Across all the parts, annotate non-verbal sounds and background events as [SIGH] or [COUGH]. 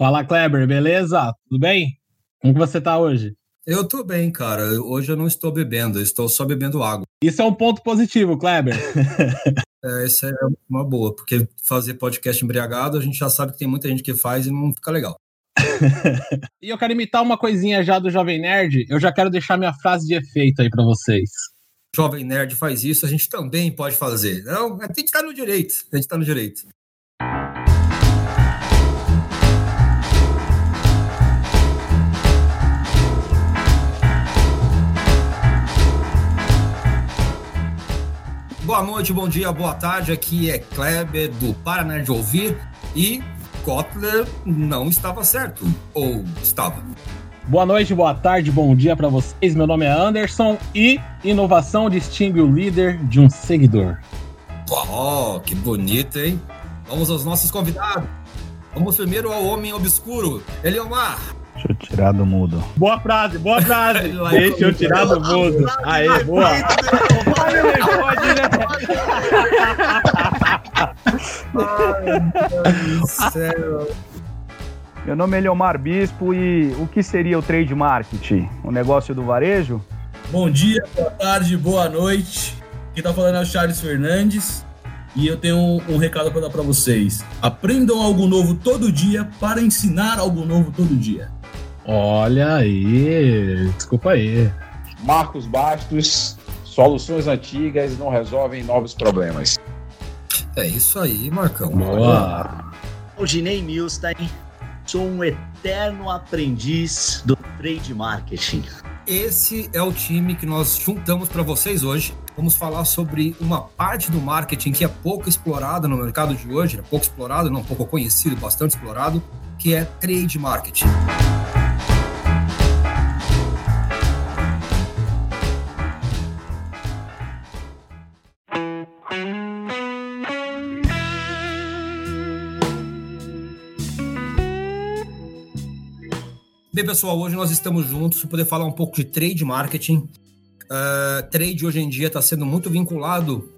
Fala, Kleber, beleza? Tudo bem? Como que você tá hoje? Eu tô bem, cara. Hoje eu não estou bebendo, eu estou só bebendo água. Isso é um ponto positivo, Kleber. [LAUGHS] é, isso é uma boa, porque fazer podcast embriagado, a gente já sabe que tem muita gente que faz e não fica legal. [LAUGHS] e eu quero imitar uma coisinha já do Jovem Nerd. Eu já quero deixar minha frase de efeito aí para vocês. Jovem Nerd faz isso, a gente também pode fazer. Não, a gente tá no direito. A gente tá no direito. Boa noite, bom dia, boa tarde. Aqui é Kleber do Paraná de Ouvir e Kotler não estava certo. Ou estava? Boa noite, boa tarde, bom dia para vocês. Meu nome é Anderson e inovação distingue o líder de um seguidor. Oh, que bonito, hein? Vamos aos nossos convidados. Vamos primeiro ao homem obscuro, Eliomar. Deixa eu tirar do mudo. Boa frase, boa frase. [LAUGHS] Deixa eu tirar do mudo. Aê, boa. Olha o bigode, né? Ai, meu Deus do céu. Meu nome é Leomar Bispo e o que seria o trade marketing? O negócio do varejo? Bom dia, boa tarde, boa noite. Quem tá falando é o Charles Fernandes e eu tenho um, um recado para dar para vocês. Aprendam algo novo todo dia para ensinar algo novo todo dia. Olha aí, desculpa aí. Marcos Bastos, soluções antigas não resolvem novos problemas. É isso aí, Marcão. Boa. O Ginei Milstein, sou um eterno aprendiz do trade marketing. Esse é o time que nós juntamos para vocês hoje. Vamos falar sobre uma parte do marketing que é pouco explorada no mercado de hoje, é pouco explorado, não pouco conhecido, bastante explorado, que é trade marketing. Bem, pessoal, hoje nós estamos juntos para poder falar um pouco de trade marketing. Uh, trade hoje em dia está sendo muito vinculado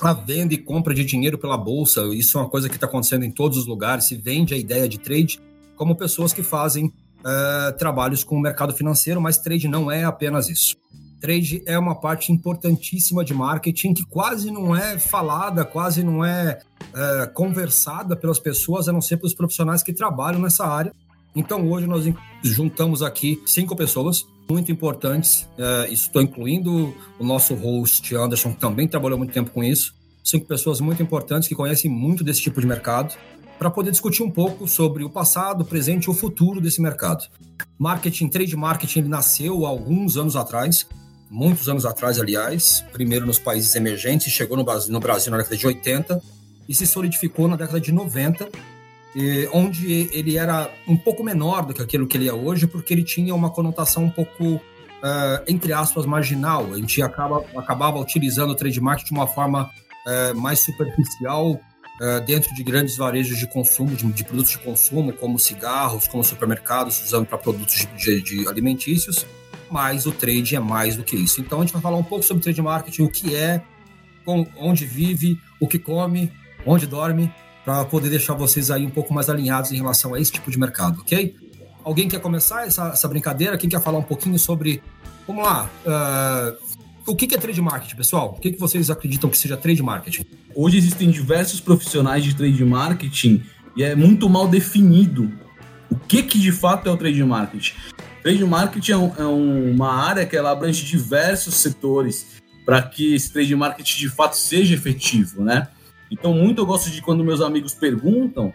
à venda e compra de dinheiro pela bolsa. Isso é uma coisa que está acontecendo em todos os lugares. Se vende a ideia de trade como pessoas que fazem uh, trabalhos com o mercado financeiro, mas trade não é apenas isso. Trade é uma parte importantíssima de marketing que quase não é falada, quase não é uh, conversada pelas pessoas, a não ser pelos profissionais que trabalham nessa área então hoje nós juntamos aqui cinco pessoas muito importantes. Uh, estou incluindo o nosso host Anderson, que também trabalhou muito tempo com isso. Cinco pessoas muito importantes que conhecem muito desse tipo de mercado para poder discutir um pouco sobre o passado, o presente e o futuro desse mercado. Marketing, trade marketing, ele nasceu alguns anos atrás, muitos anos atrás, aliás, primeiro nos países emergentes, chegou no Brasil, no Brasil na década de 80 e se solidificou na década de 90 onde ele era um pouco menor do que aquilo que ele é hoje, porque ele tinha uma conotação um pouco, uh, entre aspas, marginal. A gente acaba, acabava utilizando o trademark de uma forma uh, mais superficial dentro de grandes varejos de consumo, de, de, produtos de consumo, como cigarros, como supermercados, usando para produtos de, de, alimentícios. Mas o trade é mais do que isso. Então a gente vai falar um pouco sobre trade marketing, o que é, com, onde vive, o que come, onde dorme para poder deixar vocês aí um pouco mais alinhados em relação a esse tipo de mercado, ok? Alguém quer começar essa, essa brincadeira? Quem quer falar um pouquinho sobre. Vamos lá. Uh, o que é trade marketing, pessoal? O que vocês acreditam que seja trade marketing? Hoje existem diversos profissionais de trade marketing e é muito mal definido o que, que de fato é o trade marketing. Trade marketing é, um, é uma área que ela abrange diversos setores para que esse trade marketing de fato seja efetivo, né? Então, muito eu gosto de quando meus amigos perguntam,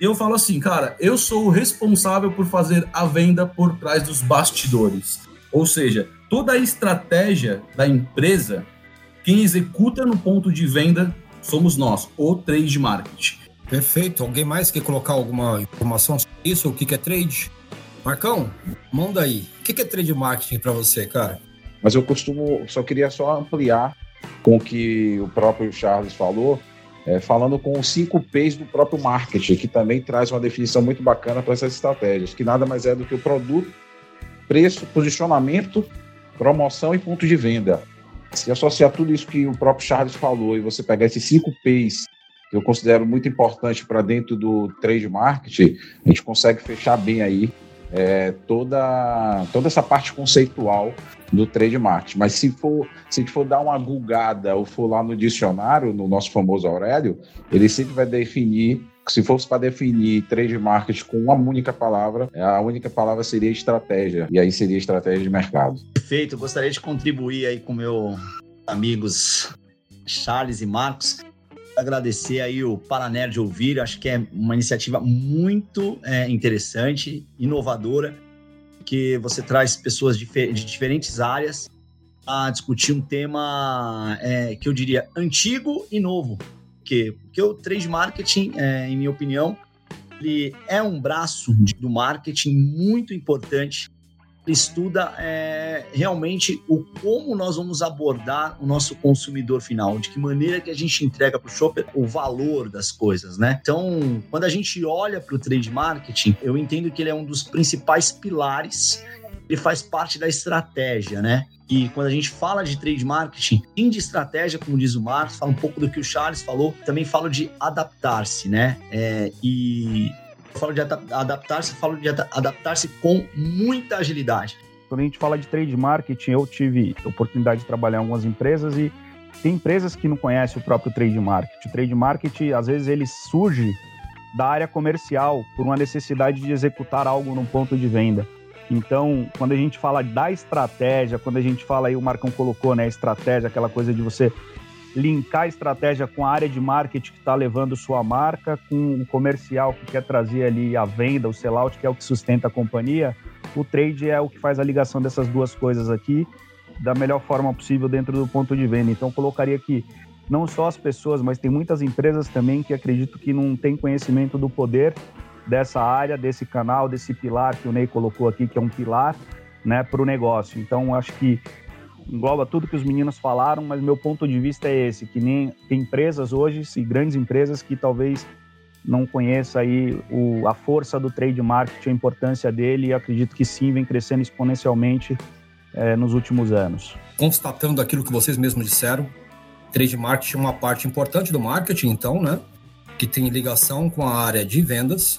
eu falo assim, cara, eu sou o responsável por fazer a venda por trás dos bastidores. Ou seja, toda a estratégia da empresa, quem executa no ponto de venda somos nós, o trade marketing. Perfeito. Alguém mais quer colocar alguma informação sobre isso? O que é trade? Marcão, manda aí. O que é trade marketing para você, cara? Mas eu costumo, só queria só ampliar com o que o próprio Charles falou é, falando com os cinco P's do próprio marketing, que também traz uma definição muito bacana para essas estratégias, que nada mais é do que o produto, preço, posicionamento, promoção e ponto de venda. Se associar tudo isso que o próprio Charles falou e você pegar esses cinco P's que eu considero muito importante para dentro do trade marketing, a gente consegue fechar bem aí é, toda, toda essa parte conceitual do trade. Mas se for, se a gente for dar uma gulgada ou for lá no dicionário, no nosso famoso Aurélio, ele sempre vai definir se fosse para definir trade com uma única palavra, a única palavra seria estratégia. E aí seria estratégia de mercado. Perfeito. Gostaria de contribuir aí com meus amigos Charles e Marcos agradecer aí o Paranerd Ouvir, acho que é uma iniciativa muito é, interessante, inovadora, que você traz pessoas de, diferentes áreas a discutir um tema é, que eu diria antigo e novo. Porque, porque o trade marketing, é, em minha opinião, ele é um braço do marketing muito importante estuda é, realmente o como nós vamos abordar o nosso consumidor final, de que maneira que a gente entrega para o shopper o valor das coisas, né? Então, quando a gente olha para o trade marketing, eu entendo que ele é um dos principais pilares, ele faz parte da estratégia, né? E quando a gente fala de trade marketing, fim de estratégia, como diz o Marcos, fala um pouco do que o Charles falou, também falo de adaptar-se, né? É, e falo de adaptar-se, falo de adaptar-se com muita agilidade. Quando a gente fala de trade marketing, eu tive oportunidade de trabalhar em algumas empresas e tem empresas que não conhecem o próprio trade marketing. O trade marketing, às vezes, ele surge da área comercial por uma necessidade de executar algo num ponto de venda. Então, quando a gente fala da estratégia, quando a gente fala aí, o Marcão colocou, né, estratégia, aquela coisa de você linkar a estratégia com a área de marketing que está levando sua marca, com o comercial que quer trazer ali a venda, o sellout, que é o que sustenta a companhia, o trade é o que faz a ligação dessas duas coisas aqui da melhor forma possível dentro do ponto de venda. Então, colocaria que não só as pessoas, mas tem muitas empresas também que acredito que não têm conhecimento do poder dessa área, desse canal, desse pilar que o Ney colocou aqui, que é um pilar né, para o negócio. Então, acho que engloba tudo que os meninos falaram, mas meu ponto de vista é esse, que nem tem empresas hoje, e grandes empresas que talvez não conheça aí o, a força do trade marketing, a importância dele, e acredito que sim, vem crescendo exponencialmente é, nos últimos anos. Constatando aquilo que vocês mesmos disseram, trade marketing é uma parte importante do marketing, então, né? Que tem ligação com a área de vendas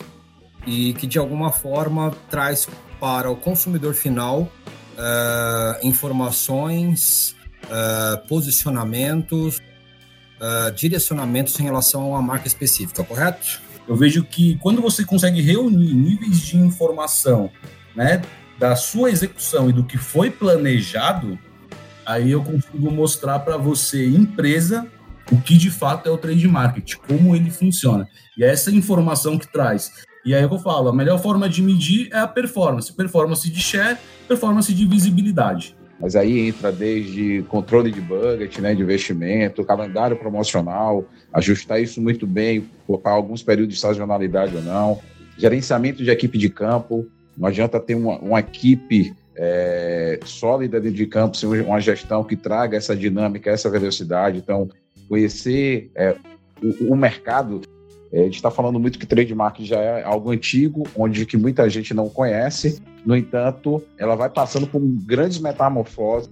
e que de alguma forma traz para o consumidor final uh, informações, uh, posicionamentos, uh, direcionamentos em relação a uma marca específica, correto? Eu vejo que quando você consegue reunir níveis de informação, né, da sua execução e do que foi planejado, aí eu consigo mostrar para você, empresa, o que de fato é o trade marketing, como ele funciona. E é essa informação que traz e aí é eu falo, a melhor forma de medir é a performance. Performance de share, performance de visibilidade. Mas aí entra desde controle de budget, né, de investimento, calendário promocional, ajustar isso muito bem, colocar alguns períodos de sazonalidade ou não, gerenciamento de equipe de campo. Não adianta ter uma, uma equipe é, sólida dentro de campo sem uma gestão que traga essa dinâmica, essa velocidade. Então, conhecer é, o, o mercado é, a gente está falando muito que trade marketing já é algo antigo, onde que muita gente não conhece. No entanto, ela vai passando por grandes metamorfoses,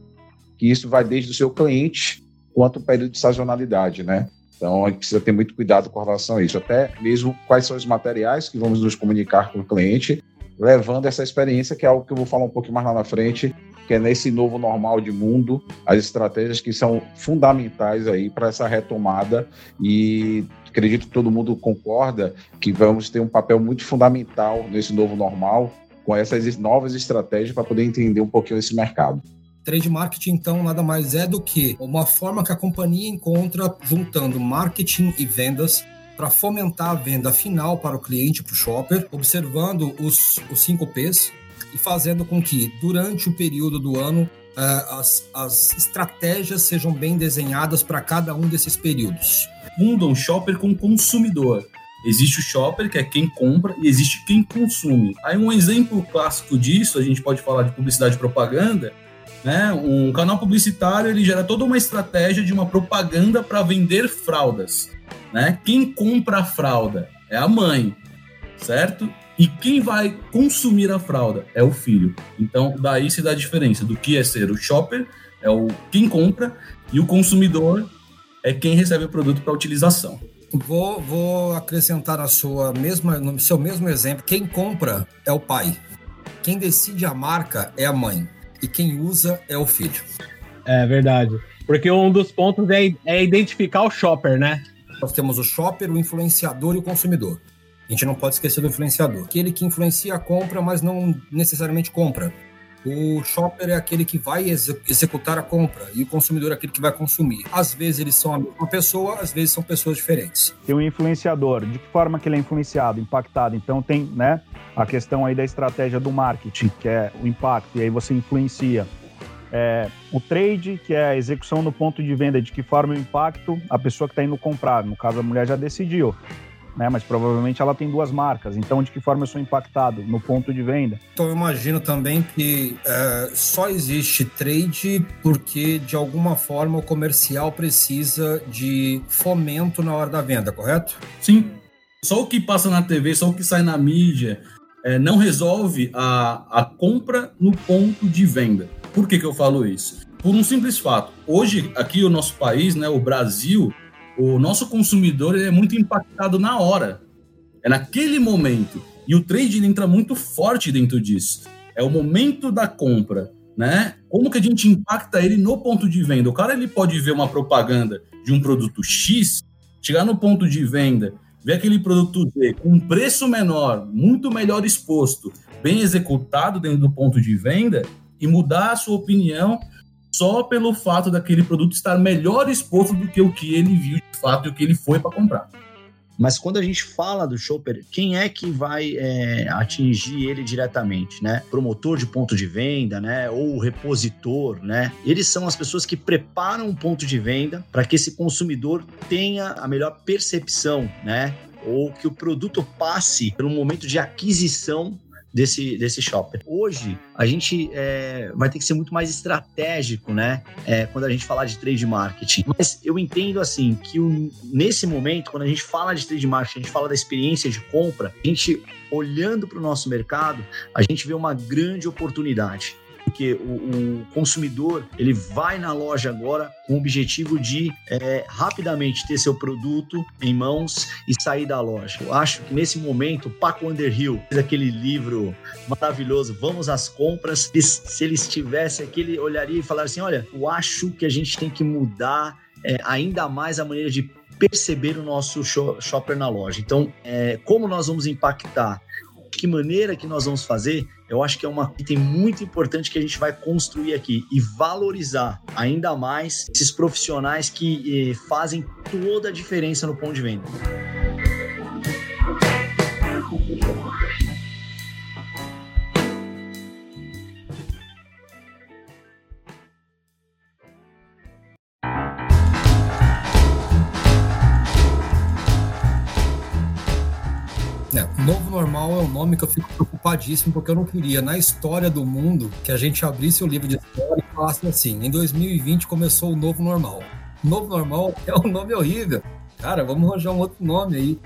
que isso vai desde o seu cliente quanto o período de sazonalidade, né? Então, a gente precisa ter muito cuidado com relação a isso. Até mesmo quais são os materiais que vamos nos comunicar com o cliente, levando essa experiência, que é algo que eu vou falar um pouco mais lá na frente, que é nesse novo normal de mundo, as estratégias que são fundamentais aí para essa retomada e acredito que todo mundo concorda que vamos ter um papel muito fundamental nesse novo normal com essas novas estratégias para poder entender um pouquinho esse mercado. Trade marketing, então, nada mais é do que uma forma que a companhia encontra juntando marketing e vendas para fomentar a venda final para o cliente, para o shopper, observando os, os 5 Ps e fazendo com que, durante o período do ano, uh, as, as estratégias sejam bem desenhadas para cada um desses períodos confundam shopper com consumidor. Existe o shopper, que é quem compra, e existe quem consome. Aí um exemplo clássico disso, a gente pode falar de publicidade e propaganda, né? Um canal publicitário, ele gera toda uma estratégia de uma propaganda para vender fraldas, né? Quem compra a fralda é a mãe, certo? E quem vai consumir a fralda é o filho. Então, daí se dá a diferença do que é ser o shopper, é o quem compra, e o consumidor é quem recebe o produto para utilização. Vou, vou acrescentar na sua mesma, no seu mesmo exemplo. Quem compra é o pai. Quem decide a marca é a mãe. E quem usa é o filho. É verdade. Porque um dos pontos é, é identificar o shopper, né? Nós temos o shopper, o influenciador e o consumidor. A gente não pode esquecer do influenciador. Aquele que influencia a compra, mas não necessariamente compra. O shopper é aquele que vai ex executar a compra e o consumidor é aquele que vai consumir. Às vezes eles são a mesma pessoa, às vezes são pessoas diferentes. Tem um influenciador. De que forma que ele é influenciado, impactado? Então tem, né, a questão aí da estratégia do marketing, que é o impacto, e aí você influencia. É, o trade, que é a execução no ponto de venda, de que forma o impacto a pessoa que está indo comprar. No caso, a mulher já decidiu né? Mas provavelmente ela tem duas marcas. Então, de que forma eu sou impactado no ponto de venda? Então, eu imagino também que é, só existe trade porque, de alguma forma, o comercial precisa de fomento na hora da venda, correto? Sim. Só o que passa na TV, só o que sai na mídia, é, não resolve a, a compra no ponto de venda. Por que, que eu falo isso? Por um simples fato. Hoje, aqui o nosso país, né, o Brasil, o nosso consumidor é muito impactado na hora. É naquele momento. E o trade entra muito forte dentro disso. É o momento da compra, né? Como que a gente impacta ele no ponto de venda? O cara ele pode ver uma propaganda de um produto X, chegar no ponto de venda, ver aquele produto Z com um preço menor, muito melhor exposto, bem executado dentro do ponto de venda e mudar a sua opinião só pelo fato daquele produto estar melhor exposto do que o que ele viu de fato e o que ele foi para comprar. Mas quando a gente fala do shopper, quem é que vai é, atingir ele diretamente, né? Promotor de ponto de venda, né? Ou repositor, né? Eles são as pessoas que preparam um ponto de venda para que esse consumidor tenha a melhor percepção, né? Ou que o produto passe pelo momento de aquisição desse, desse shopper. Hoje, a gente é, vai ter que ser muito mais estratégico, né? É, quando a gente falar de trade marketing. Mas eu entendo, assim, que o, nesse momento, quando a gente fala de trade marketing, a gente fala da experiência de compra, a gente, olhando para o nosso mercado, a gente vê uma grande oportunidade porque o, o, consumidor ele vai na loja agora com o objetivo de é, rapidamente ter seu produto em mãos e sair da loja. Eu acho que nesse momento, Paco Underhill aquele livro maravilhoso, Vamos às Compras. Se ele estivesse aqui, ele olharia e falaria assim: Olha, eu acho que a gente tem que mudar é, ainda mais a maneira de perceber o nosso shopper na loja. Então, é, como nós vamos impactar que maneira que nós vamos fazer, eu acho que é uma item muito importante que a gente vai construir aqui e valorizar ainda mais esses profissionais que eh, fazem toda a diferença no ponto de venda. É um nome que eu fico preocupadíssimo, porque eu não queria, na história do mundo, que a gente abrisse o livro de história e falasse assim: em 2020 começou o Novo Normal. Novo Normal [LAUGHS] é um nome horrível. Cara, vamos arranjar um outro nome aí.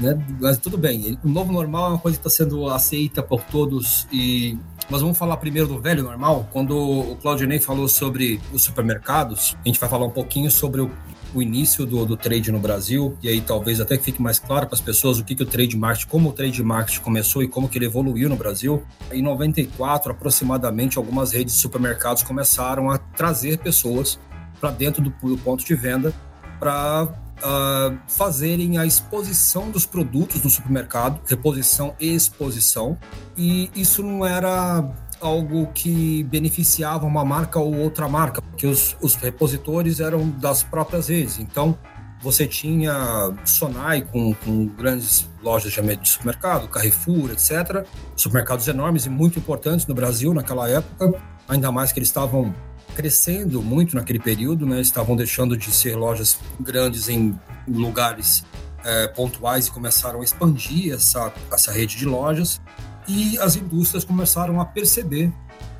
Né? Mas tudo bem, o novo normal é uma coisa que está sendo aceita por todos e nós vamos falar primeiro do velho normal. Quando o Claudinei falou sobre os supermercados, a gente vai falar um pouquinho sobre o o início do, do trade no Brasil, e aí talvez até fique mais claro para as pessoas o que, que o trade marketing, como o trade marketing começou e como que ele evoluiu no Brasil. Em 94, aproximadamente, algumas redes de supermercados começaram a trazer pessoas para dentro do, do, ponto de venda para uh, fazerem a exposição dos produtos no supermercado, reposição e exposição. E isso não era algo que beneficiava uma marca ou outra marca, porque os, os repositores eram das próprias redes. Então, você tinha Sonai com, com grandes lojas de supermercado, Carrefour, etc. Supermercados enormes e muito importantes no Brasil naquela época, ainda mais que eles estavam crescendo muito naquele período, né? estavam deixando de ser lojas grandes em lugares é, pontuais e começaram a expandir essa, essa rede de lojas e as indústrias começaram a perceber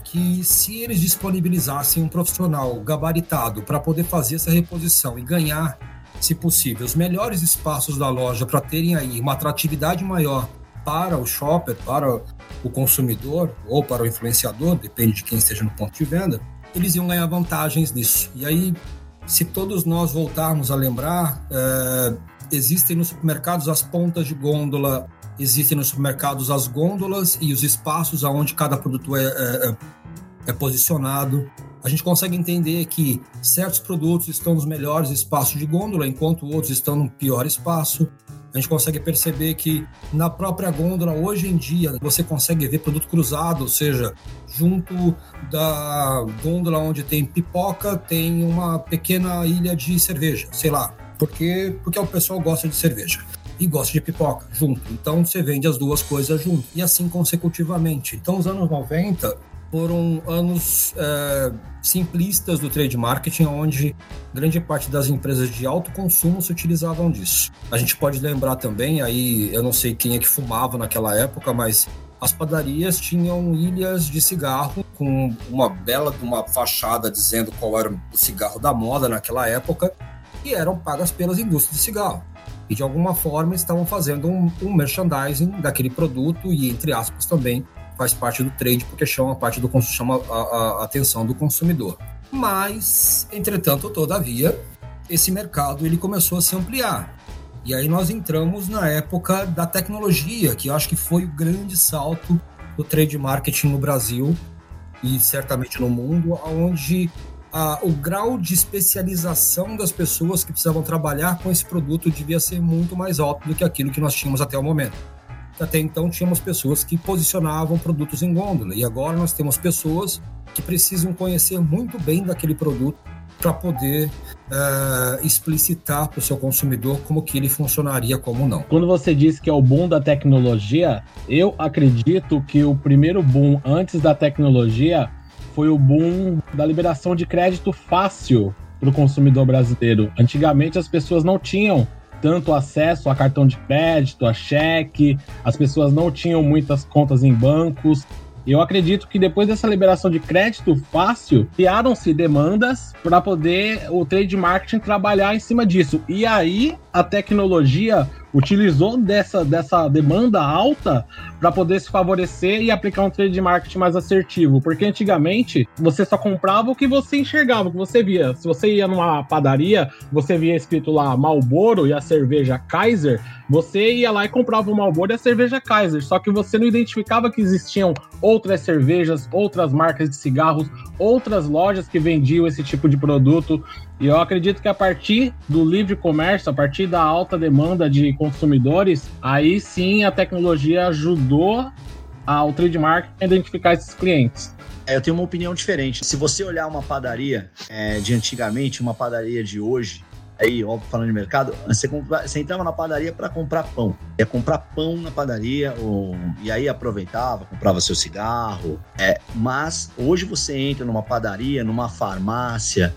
que se eles disponibilizassem um profissional gabaritado para poder fazer essa reposição e ganhar, se possível, os melhores espaços da loja para terem aí uma atratividade maior para o shopper, para o consumidor ou para o influenciador, depende de quem esteja no ponto de venda, eles iam ganhar vantagens nisso. E aí, se todos nós voltarmos a lembrar, é, existem nos supermercados as pontas de gôndola, existem nos supermercados as gôndolas e os espaços aonde cada produto é, é, é, é posicionado. A gente consegue entender que certos produtos estão nos melhores espaços de gôndola, enquanto outros estão no pior espaço. A gente consegue perceber que na própria gôndola, hoje em dia, você consegue ver produto cruzado, ou seja, junto da gôndola onde tem pipoca, tem uma pequena ilha de cerveja, sei lá, porque, porque o pessoal gosta de cerveja e gosta de pipoca junto. Então você vende as duas coisas junto e assim consecutivamente. Então os anos 90 foram anos é, simplistas do trade marketing, onde grande parte das empresas de alto consumo se utilizavam disso. A gente pode lembrar também, aí eu não sei quem é que fumava naquela época, mas as padarias tinham ilhas de cigarro com uma bela uma fachada dizendo qual era o cigarro da moda naquela época e eram pagas pelas indústrias de cigarro. E de alguma forma estavam fazendo um, um merchandising daquele produto e, entre aspas, também faz parte do trade porque chama parte do chama a, a, atenção do consumidor. Mas, entretanto, todavia, esse mercado ele começou a se ampliar. E aí nós entramos na época da tecnologia, que eu acho que foi o grande salto do trade marketing no Brasil e certamente no mundo, onde a, o grau de especialização das pessoas que precisavam trabalhar com esse produto devia ser muito mais alto do que aquilo que nós tínhamos até o momento. Até então tínhamos pessoas que posicionavam produtos em gôndola e agora nós temos pessoas que precisam conhecer muito bem daquele produto para poder uh, explicitar para o seu consumidor como que ele funcionaria, como não. Quando você diz que é o boom da tecnologia, eu acredito que o primeiro boom antes da tecnologia foi o boom da liberação de crédito fácil para o consumidor brasileiro. Antigamente as pessoas não tinham tanto acesso a cartão de crédito, a cheque, as pessoas não tinham muitas contas em bancos. Eu acredito que depois dessa liberação de crédito fácil, criaram-se demandas para poder o trade marketing trabalhar em cima disso. E aí a tecnologia utilizou dessa, dessa demanda alta para poder se favorecer e aplicar um trade marketing mais assertivo. Porque antigamente você só comprava o que você enxergava, o que você via. Se você ia numa padaria, você via escrito lá Malboro e a cerveja Kaiser, você ia lá e comprava o Malboro e a cerveja Kaiser. Só que você não identificava que existiam outras cervejas, outras marcas de cigarros, outras lojas que vendiam esse tipo de produto. E eu acredito que a partir do livre comércio, a partir da alta demanda de consumidores, aí sim a tecnologia ajudou ao trademark a identificar esses clientes. É, eu tenho uma opinião diferente. Se você olhar uma padaria é, de antigamente, uma padaria de hoje, aí, óbvio, falando de mercado, você, compra, você entrava na padaria para comprar pão. Ia comprar pão na padaria, ou, e aí aproveitava, comprava seu cigarro. É, mas hoje você entra numa padaria, numa farmácia,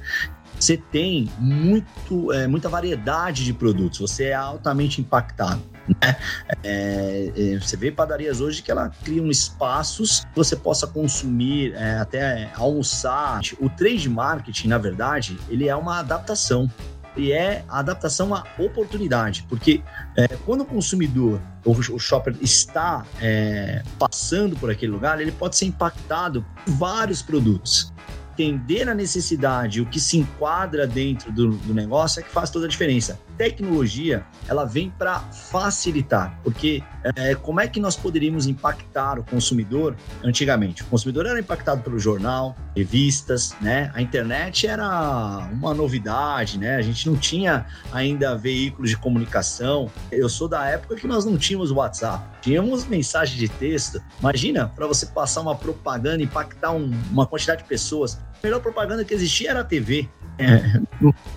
você tem muito, é, muita variedade de produtos, você é altamente impactado. Né? É, é, você vê padarias hoje que ela criam espaços que você possa consumir, é, até almoçar. O trade marketing, na verdade, ele é uma adaptação. E é a adaptação à oportunidade, porque é, quando o consumidor, o, shopper está é, passando por aquele lugar, ele pode ser impactado por vários produtos entender a necessidade, o que se enquadra dentro do, do negócio é que faz toda a diferença. Tecnologia, ela vem para facilitar, porque é, como é que nós poderíamos impactar o consumidor antigamente? O consumidor era impactado pelo jornal, revistas, né? A internet era uma novidade, né? A gente não tinha ainda veículos de comunicação. Eu sou da época que nós não tínhamos WhatsApp, tínhamos mensagem de texto. Imagina para você passar uma propaganda, impactar um, uma quantidade de pessoas. A melhor propaganda que existia era a TV. É,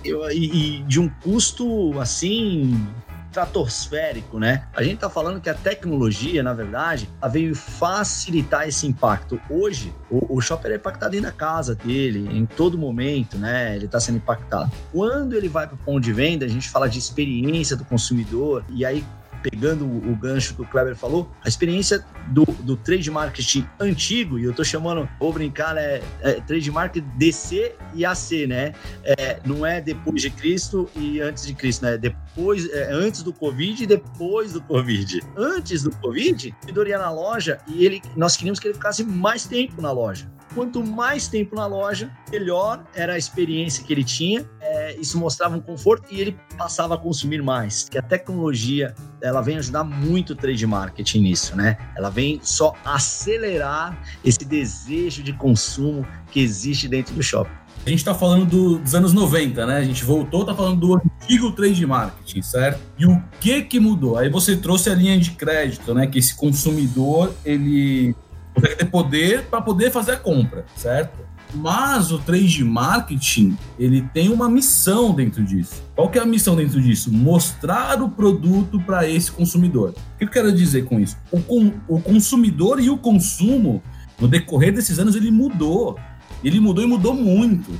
e, e de um custo assim estratosférico, né? A gente tá falando que a tecnologia, na verdade, ela veio facilitar esse impacto. Hoje, o, o shopper é impactado dentro da casa dele, em todo momento, né? Ele está sendo impactado. Quando ele vai para o ponto de venda, a gente fala de experiência do consumidor, e aí pegando o, gancho que o Kleber falou, a experiência do, do trade marketing antigo, e eu tô chamando, vou brincar, né, é, trade marketing DC e AC, né? É, não é depois de Cristo e antes de Cristo, né? Depois, é, antes do Covid e depois do Covid. Antes do Covid, o vendedor ia na loja e ele, nós queríamos que ele ficasse mais tempo na loja. Quanto mais tempo na loja, melhor era a experiência que ele tinha é, isso mostrava um conforto e ele passava a consumir mais. Que a tecnologia ela vem ajudar muito o trade marketing nisso, né? Ela vem só acelerar esse desejo de consumo que existe dentro do shopping. A gente está falando do, dos anos 90, né? A gente voltou, tá falando do antigo trade marketing, certo? E o que que mudou? Aí você trouxe a linha de crédito, né? Que esse consumidor, ele consegue ter poder para poder fazer a compra, certo? Mas o trade marketing, ele tem uma missão dentro disso. Qual que é a missão dentro disso? Mostrar o produto para esse consumidor. O que eu quero dizer com isso? O, com, o consumidor e o consumo, no decorrer desses anos, ele mudou. Ele mudou e mudou muito.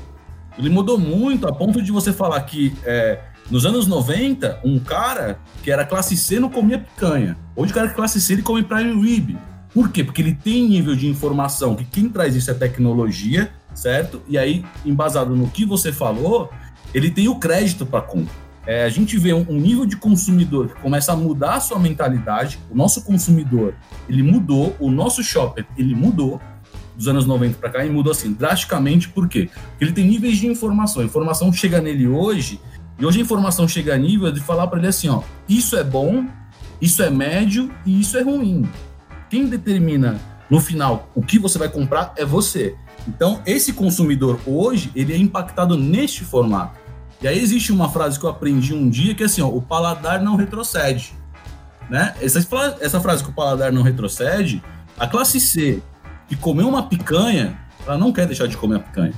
Ele mudou muito a ponto de você falar que é, nos anos 90, um cara que era classe C não comia picanha. Hoje o cara que é classe C ele come prime rib. Por quê? Porque ele tem nível de informação que quem traz isso é tecnologia, certo? E aí, embasado no que você falou, ele tem o crédito para compra. É, a gente vê um, nível de consumidor que começa a mudar a sua mentalidade. O nosso consumidor, ele mudou, o nosso shopper, ele mudou dos anos 90 para cá e mudou assim drasticamente, por quê? Porque ele tem níveis de informação. A informação chega nele hoje, e hoje a informação chega a nível de falar para ele assim: ó, isso é bom, isso é médio e isso é ruim. Quem determina no final o que você vai comprar é você. Então, esse consumidor hoje, ele é impactado neste formato. E aí existe uma frase que eu aprendi um dia que é assim, ó, o paladar não retrocede. Né? Essa, essa frase que o paladar não retrocede, a classe C que comeu uma picanha, ela não quer deixar de comer a picanha.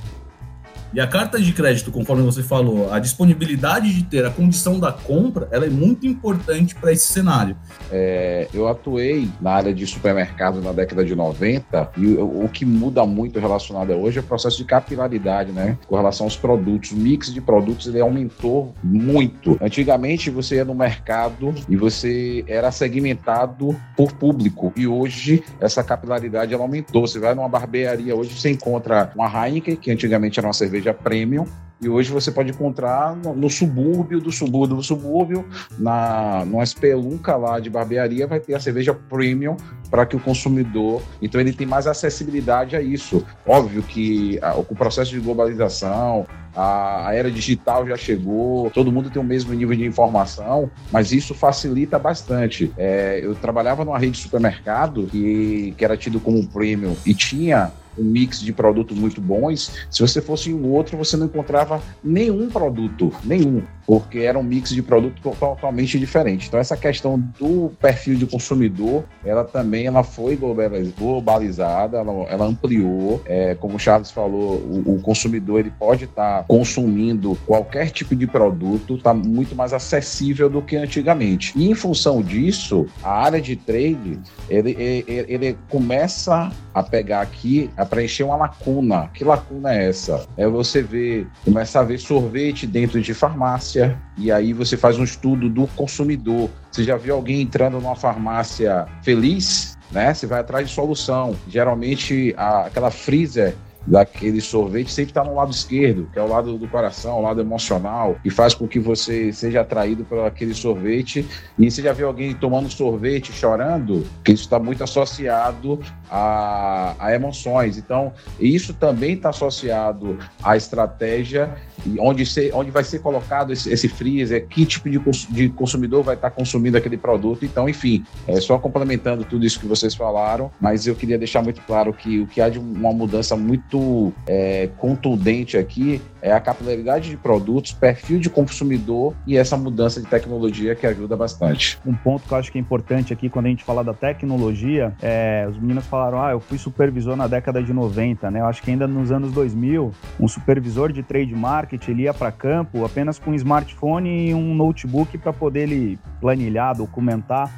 E a carta de crédito, conforme você falou, a disponibilidade de ter a condição da compra, ela é muito importante para esse cenário. É, eu atuei na área de supermercado na década de 90 e o, o, que muda muito relacionado a hoje é o processo de capilaridade, né? Com relação aos produtos. O mix de produtos ele aumentou muito. Antigamente você ia no mercado e você era segmentado por público e hoje essa capilaridade ela aumentou. Você vai numa barbearia hoje você encontra uma Heineken, que antigamente era uma cerveja cerveja premium. E hoje você pode encontrar no, no subúrbio do subúrbio do subúrbio, na, numa espelunca lá de barbearia, vai ter a cerveja premium para que o consumidor. Então ele tem mais acessibilidade a isso. Óbvio que a, o processo de globalização, a, a, era digital já chegou, todo mundo tem o mesmo nível de informação, mas isso facilita bastante. É, eu trabalhava numa rede de supermercado que, que era tido como premium e tinha um mix de produtos muito bons. Se você fosse em um outro, você não encontrava nenhum produto, nenhum, porque era um mix de produto totalmente diferente. Então essa questão do perfil de consumidor, ela também ela foi globalizada, ela, ela ampliou. É, como o Charles falou, o, o consumidor ele pode estar tá consumindo qualquer tipo de produto, está muito mais acessível do que antigamente. E em função disso, a área de trade ele, ele, ele começa a pegar aqui a preencher uma lacuna. Que lacuna é essa? É você ver, começar a ver sorvete dentro de farmácia, e aí você faz um estudo do consumidor. Você já viu alguém entrando numa farmácia feliz? Né? Você vai atrás de solução. Geralmente, a, aquela freezer daquele sorvete sempre está no lado esquerdo, que é o lado do coração, o lado emocional, e faz com que você seja atraído por aquele sorvete. E você já viu alguém tomando sorvete chorando? Que isso está muito associado a, a, emoções. Então, isso também está associado à estratégia onde, ser, onde vai ser colocado esse, esse freezer, que tipo de, de consumidor vai estar tá consumindo aquele produto. Então, enfim, é só complementando tudo isso que vocês falaram, mas eu queria deixar muito claro que o que há de uma mudança muito é, contundente aqui é a capilaridade de produtos, perfil de consumidor e essa mudança de tecnologia que ajuda bastante. Um ponto que eu acho que é importante aqui quando a gente fala da tecnologia, é, os meninos falaram, ah, eu fui supervisor na década de 90, né? Eu acho que ainda nos anos 2000, um supervisor de trade market, ele ia para campo apenas com um smartphone e um notebook para poder ele planilhar, documentar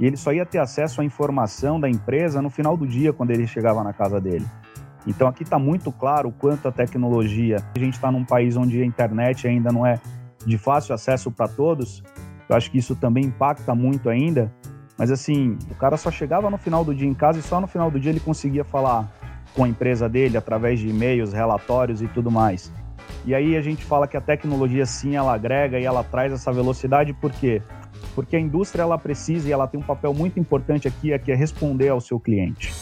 e ele só ia ter acesso à informação da empresa no final do dia, quando ele chegava na casa dele. Então aqui está muito claro o quanto a tecnologia. A gente está num país onde a internet ainda não é de fácil acesso para todos. Eu acho que isso também impacta muito ainda. Mas assim, o cara só chegava no final do dia em casa e só no final do dia ele conseguia falar com a empresa dele através de e-mails, relatórios e tudo mais. E aí a gente fala que a tecnologia sim ela agrega e ela traz essa velocidade por quê? Porque a indústria ela precisa e ela tem um papel muito importante aqui, é que é responder ao seu cliente.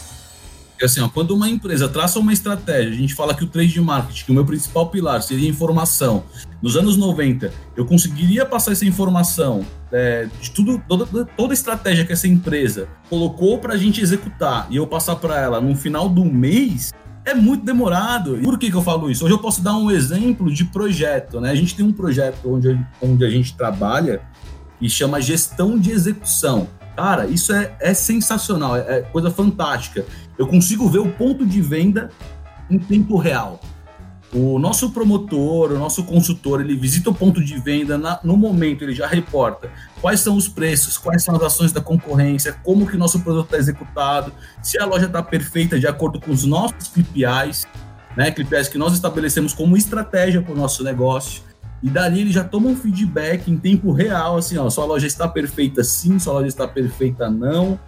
Porque assim, ó, quando uma empresa traça uma estratégia, a gente fala que o trade marketing, que o meu principal pilar seria informação. Nos anos 90, eu conseguiria passar essa informação é, de tudo, toda, toda a estratégia que essa empresa colocou para a gente executar e eu passar para ela no final do mês, é muito demorado. Por que, que eu falo isso? Hoje eu posso dar um exemplo de projeto, né? A gente tem um projeto onde, onde a gente trabalha e chama gestão de execução. Cara, isso é, é sensacional, é, é coisa fantástica. Eu consigo ver o ponto de venda em tempo real. O nosso promotor, o nosso consultor, ele visita o ponto de venda na, no momento, ele já reporta quais são os preços, quais são as ações da concorrência, como que o nosso produto está executado, se a loja está perfeita de acordo com os nossos KPIs, né, KPIs que nós estabelecemos como estratégia para o nosso negócio. E dali ele já toma um feedback em tempo real, assim, ó, sua loja está perfeita sim, sua loja está perfeita não.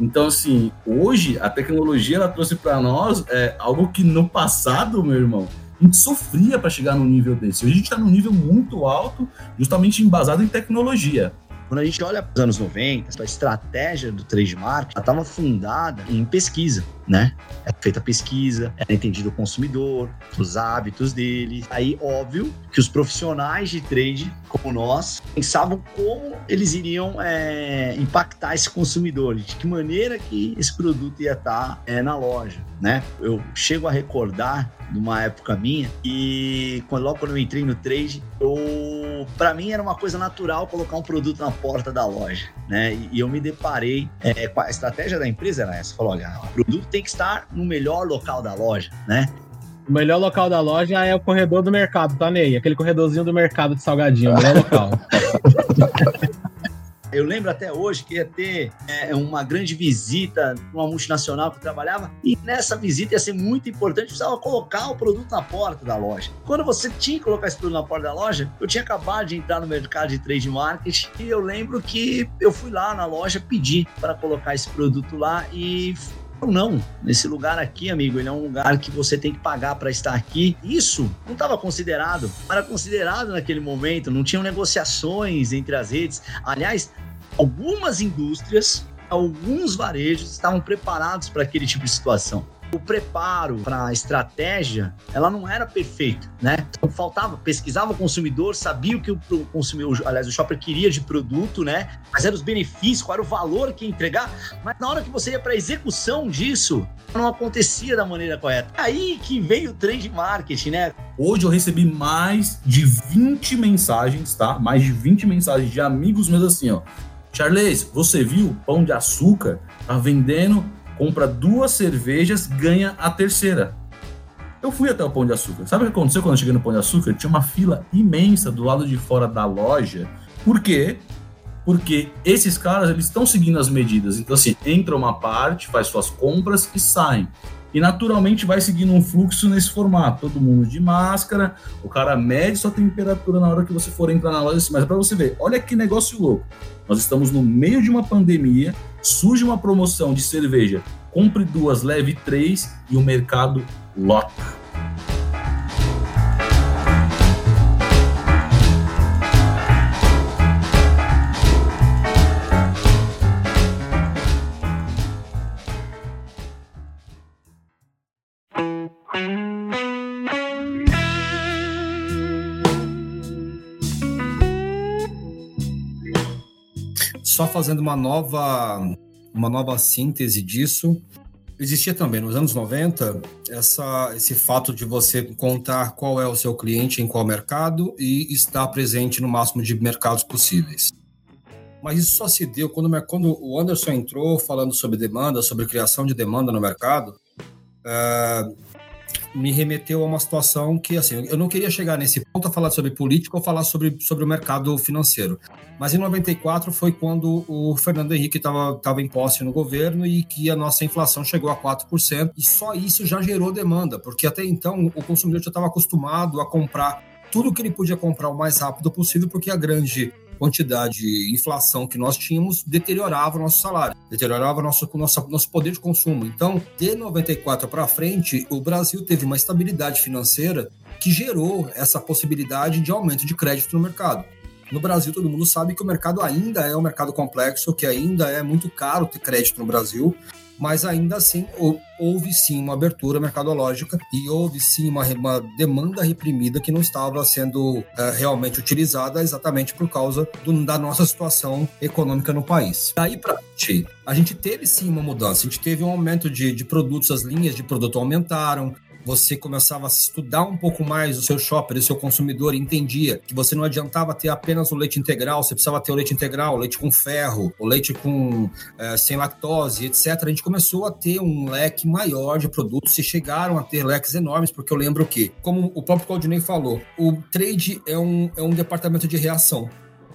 Então, assim, hoje a tecnologia ela trouxe para nós é, algo que no passado, meu irmão, a gente sofria para chegar num nível desse. Hoje a gente está num nível muito alto, justamente embasado em tecnologia. Quando a gente olha para os anos 90, a estratégia do trade marketing estava fundada em pesquisa, né? É feita pesquisa, era entendido o consumidor, os hábitos dele. Aí, óbvio que os profissionais de trade, como nós, pensavam como eles iriam é, impactar esse consumidor, de que maneira que esse produto ia estar é, na loja, né? Eu chego a recordar de uma época minha e quando, logo quando eu entrei no trade, eu, para mim era uma coisa natural colocar um produto na porta da loja, né? E, e eu me deparei é, com a estratégia da empresa era essa, falou, olha, o produto tem que estar no melhor local da loja, né? O melhor local da loja é o corredor do mercado, tá, Ney? Aquele corredorzinho do mercado de salgadinho, o melhor local. [LAUGHS] Eu lembro até hoje que ia ter é, uma grande visita uma multinacional que eu trabalhava, e nessa visita ia ser muito importante, precisava colocar o produto na porta da loja. Quando você tinha que colocar esse produto na porta da loja, eu tinha acabado de entrar no mercado de trade market e eu lembro que eu fui lá na loja pedir para colocar esse produto lá e não. Nesse lugar aqui, amigo, ele é um lugar que você tem que pagar para estar aqui. Isso não estava considerado. Era considerado naquele momento, não tinham negociações entre as redes. Aliás, algumas indústrias, alguns varejos estavam preparados para aquele tipo de situação o preparo para a estratégia, ela não era perfeita, né? Então faltava, pesquisava o consumidor, sabia o que o consumidor, aliás, o shopper queria de produto, né? Mas eram os benefícios, qual era o valor que ia entregar, mas na hora que você ia para a execução disso, não acontecia da maneira correta. Aí que veio o trade marketing, né? Hoje eu recebi mais de 20 mensagens, tá? Mais de 20 mensagens de amigos meus assim, ó. Charles, você viu pão de açúcar? Tá vendendo compra duas cervejas, ganha a terceira. Eu fui até o Pão de Açúcar. Sabe o que aconteceu quando eu cheguei no Pão de Açúcar? Tinha uma fila imensa do lado de fora da loja. Por quê? Porque esses caras, eles estão seguindo as medidas. Então, assim, entra uma parte, faz suas compras e saem. E naturalmente vai seguindo um fluxo nesse formato. Todo mundo de máscara, o cara mede sua temperatura na hora que você for entrar na loja. Assim, mas para você ver, olha que negócio louco. Nós estamos no meio de uma pandemia, surge uma promoção de cerveja, compre duas, leve três e o mercado lota. Só fazendo uma nova, uma nova síntese disso, existia também nos anos 90 essa, esse fato de você contar qual é o seu cliente em qual mercado e estar presente no máximo de mercados possíveis. Mas isso só se deu quando, quando o Anderson entrou falando sobre demanda, sobre criação de demanda no mercado. Uh, me remeteu a uma situação que, assim, eu não queria chegar nesse ponto a falar sobre política ou falar sobre, sobre o mercado financeiro. Mas em 94 foi quando o Fernando Henrique estava em posse no governo e que a nossa inflação chegou a 4%, e só isso já gerou demanda, porque até então o consumidor já estava acostumado a comprar tudo que ele podia comprar o mais rápido possível, porque a grande quantidade de inflação que nós tínhamos deteriorava o nosso salário, deteriorava nosso, nosso, nosso poder de consumo. Então, de 94 para frente, o Brasil teve uma estabilidade financeira que gerou essa possibilidade de aumento de crédito no mercado. No Brasil, todo mundo sabe que o mercado ainda é um mercado complexo, que ainda é muito caro ter crédito no Brasil. Mas ainda assim houve sim uma abertura mercadológica e houve sim uma, uma demanda reprimida que não estava sendo uh, realmente utilizada exatamente por causa do, da nossa situação econômica no país. Daí para frente, a gente teve sim uma mudança, a gente teve um aumento de, de produtos, as linhas de produto aumentaram, você começava a estudar um pouco mais o seu shopper, o seu consumidor, entendia que você não adiantava ter apenas o leite integral, você precisava ter o leite integral, o leite com ferro, o leite com é, sem lactose, etc. A gente começou a ter um leque maior de produtos e chegaram a ter leques enormes, porque eu lembro que, como o próprio Claudinei falou, o trade é um, é um departamento de reação.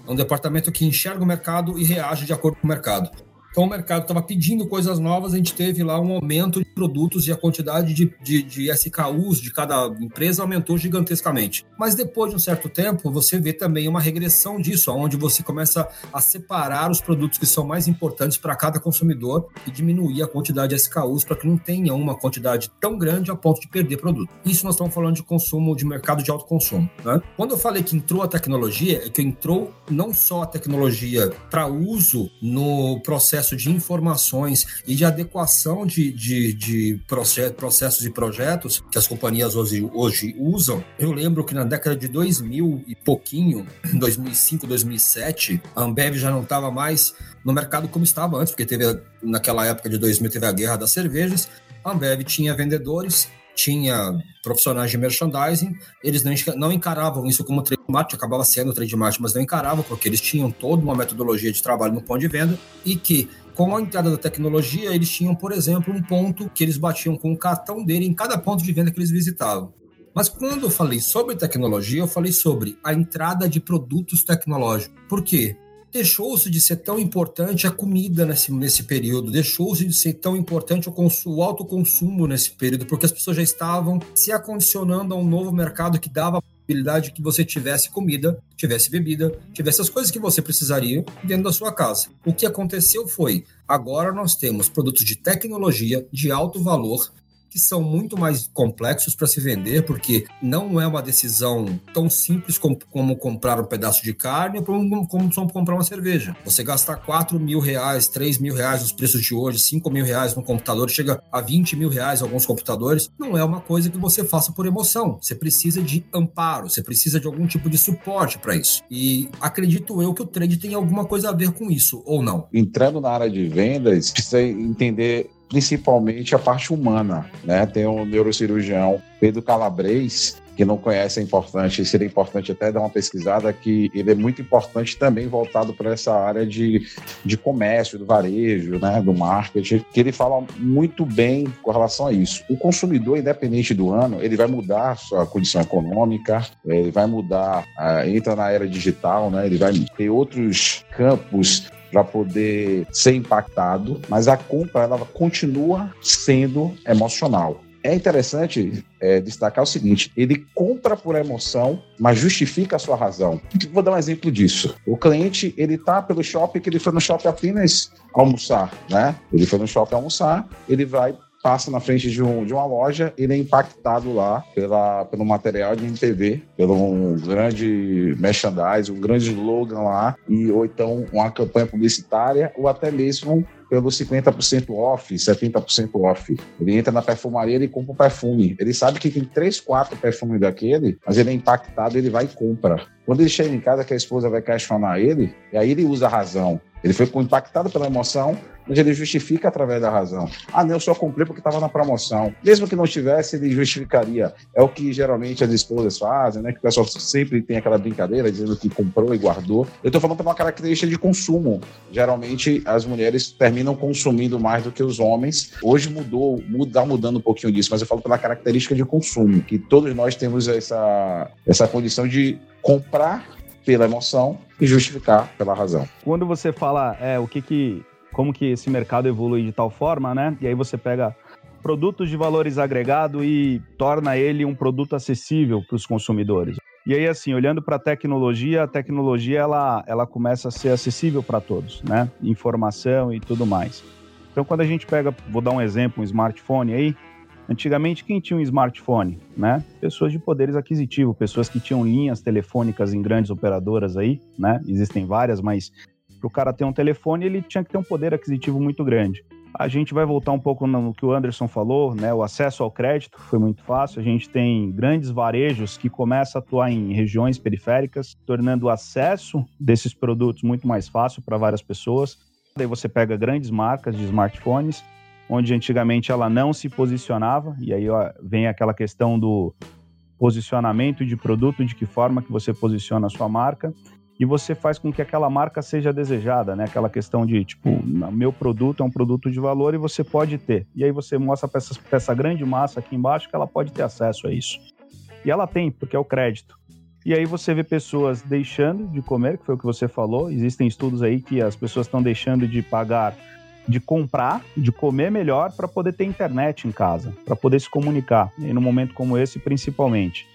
É um departamento que enxerga o mercado e reage de acordo com o mercado. Então o mercado estava pedindo coisas novas, a gente teve lá um aumento de produtos e a quantidade de, de, de, SKUs de cada empresa aumentou gigantescamente. Mas depois de um certo tempo, você vê também uma regressão disso, onde você começa a separar os produtos que são mais importantes para cada consumidor e diminuir a quantidade de SKUs para que não tenha uma quantidade tão grande a ponto de perder produto. Isso nós estamos falando de consumo, de mercado de alto consumo. Né? Quando eu falei que entrou a tecnologia, é que entrou não só a tecnologia para uso no processo processo de informações e de adequação de, de, de processos e projetos que as companhias hoje, hoje usam. Eu lembro que na década de 2000 e pouquinho, [CLEARS THROAT] 2005, 2007, a Ambev já não estava mais no mercado como estava antes, porque teve naquela época de 2000 teve a guerra das cervejas. A Ambev tinha vendedores tinha profissionais de merchandising, eles não, encaravam isso como trademark, acabava sendo trademark, mas não encaravam, porque eles tinham toda uma metodologia de trabalho no ponto de venda e que com a entrada da tecnologia, eles tinham, por exemplo, um ponto que eles batiam com o cartão dele em cada ponto de venda que eles visitavam. Mas quando eu falei sobre tecnologia, eu falei sobre a entrada de produtos tecnológicos. Por quê? Deixou-se de ser tão importante a comida nesse, nesse período, deixou-se de ser tão importante o, consumo, o alto consumo nesse período, porque as pessoas já estavam se acondicionando a um novo mercado que dava a possibilidade que você tivesse comida, tivesse bebida, tivesse as coisas que você precisaria dentro da sua casa. O que aconteceu foi, agora nós temos produtos de tecnologia de alto valor que são muito mais complexos para se vender, porque não é uma decisão tão simples como, como comprar um pedaço de carne ou como, como comprar uma cerveja. Você gastar 4 mil reais, 3 mil reais nos preços de hoje, 5 mil reais no computador, chega a 20 mil reais alguns computadores, não é uma coisa que você faça por emoção. Você precisa de amparo, você precisa de algum tipo de suporte para isso. E acredito eu que o trade tem alguma coisa a ver com isso, ou não. Entrando na área de vendas, precisa entender principalmente a parte humana, né? Tem o neurocirurgião Pedro Calabres, que não conhece é importante, seria importante até dar uma pesquisada, que ele é muito importante também voltado para essa área de, de comércio, do varejo, né, do marketing, que ele fala muito bem com relação a isso. O consumidor, independente do ano, ele vai mudar sua condição econômica, ele vai mudar, uh, entra na era digital, né, ele vai ter outros campos para poder ser impactado, mas a compra ela continua sendo emocional. É interessante é, destacar o seguinte: ele compra por emoção, mas justifica a sua razão. Vou dar um exemplo disso. O cliente ele tá pelo shopping, que ele foi no shopping apenas almoçar, né? Ele foi no shopping almoçar, ele vai passa na frente de, um, de uma loja, ele é impactado lá pela, pelo material de MTV, pelo um grande merchandise, um grande slogan lá, e, ou então uma campanha publicitária, ou até mesmo pelo 50% off, 70% off. Ele entra na perfumaria e compra um perfume. Ele sabe que tem três, quatro perfumes daquele, mas ele é impactado, ele vai e compra. Quando ele chega em casa, que a esposa vai questionar ele, e aí ele usa a razão. Ele foi impactado pela emoção, mas ele justifica através da razão. Ah, não, eu só comprei porque estava na promoção. Mesmo que não tivesse, ele justificaria. É o que geralmente as esposas fazem, né? Que o pessoal sempre tem aquela brincadeira dizendo que comprou e guardou. Eu estou falando por uma característica de consumo. Geralmente as mulheres terminam consumindo mais do que os homens. Hoje mudou, muda, mudando um pouquinho disso, mas eu falo pela característica de consumo, que todos nós temos essa, essa condição de comprar pela emoção e justificar pela razão. Quando você fala é, o que que, como que esse mercado evolui de tal forma, né? E aí você pega produtos de valores agregado e torna ele um produto acessível para os consumidores. E aí, assim, olhando para a tecnologia, a tecnologia ela, ela começa a ser acessível para todos, né? Informação e tudo mais. Então, quando a gente pega, vou dar um exemplo, um smartphone aí, Antigamente, quem tinha um smartphone? Né? Pessoas de poderes aquisitivos, pessoas que tinham linhas telefônicas em grandes operadoras aí, né? Existem várias, mas para o cara ter um telefone, ele tinha que ter um poder aquisitivo muito grande. A gente vai voltar um pouco no que o Anderson falou, né? O acesso ao crédito foi muito fácil. A gente tem grandes varejos que começam a atuar em regiões periféricas, tornando o acesso desses produtos muito mais fácil para várias pessoas. Daí você pega grandes marcas de smartphones, onde antigamente ela não se posicionava, e aí ó, vem aquela questão do posicionamento de produto, de que forma que você posiciona a sua marca e você faz com que aquela marca seja desejada, né? Aquela questão de, tipo, meu produto é um produto de valor e você pode ter. E aí você mostra para essa, essa grande massa aqui embaixo que ela pode ter acesso a isso. E ela tem, porque é o crédito. E aí você vê pessoas deixando de comer, que foi o que você falou. Existem estudos aí que as pessoas estão deixando de pagar, de comprar, de comer melhor para poder ter internet em casa, para poder se comunicar. E num momento como esse, principalmente.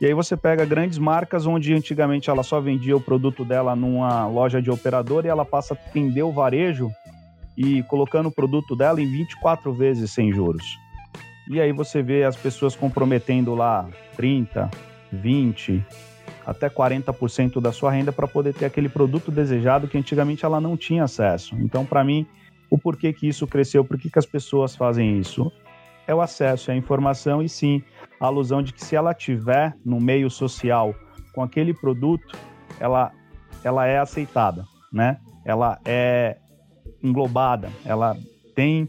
E aí você pega grandes marcas onde antigamente ela só vendia o produto dela numa loja de operador e ela passa a atender o varejo e colocando o produto dela em 24 vezes sem juros. E aí você vê as pessoas comprometendo lá 30, 20, até 40% da sua renda para poder ter aquele produto desejado que antigamente ela não tinha acesso. Então, para mim, o porquê que isso cresceu, por que, as pessoas fazem isso? É o acesso, a informação e sim, a alusão de que se ela tiver no meio social com aquele produto, ela, ela é aceitada, né? Ela é englobada, ela tem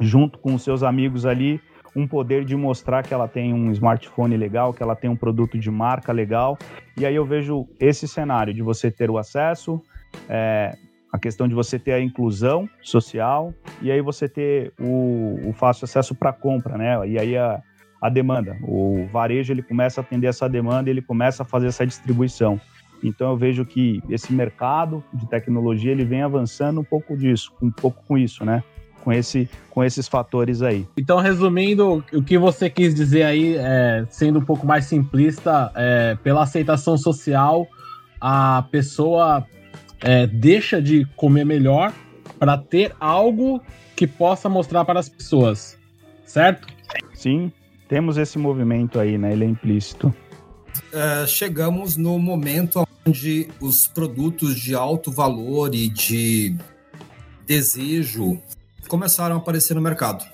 junto com os seus amigos ali um poder de mostrar que ela tem um smartphone legal, que ela tem um produto de marca legal. E aí eu vejo esse cenário de você ter o acesso, é, a questão de você ter a inclusão social e aí você ter o, o fácil acesso para compra, né? E aí a, a demanda. O varejo ele começa a atender essa demanda, ele começa a fazer essa distribuição. Então eu vejo que esse mercado de tecnologia ele vem avançando um pouco disso, um pouco com isso, né? Com, esse, com esses fatores aí. Então, resumindo, o que você quis dizer aí, é, sendo um pouco mais simplista, é, pela aceitação social, a pessoa é, deixa de comer melhor para ter algo que possa mostrar para as pessoas, certo? Sim, temos esse movimento aí, né? Ele é implícito. É, chegamos no momento onde os produtos de alto valor e de desejo começaram a aparecer no mercado.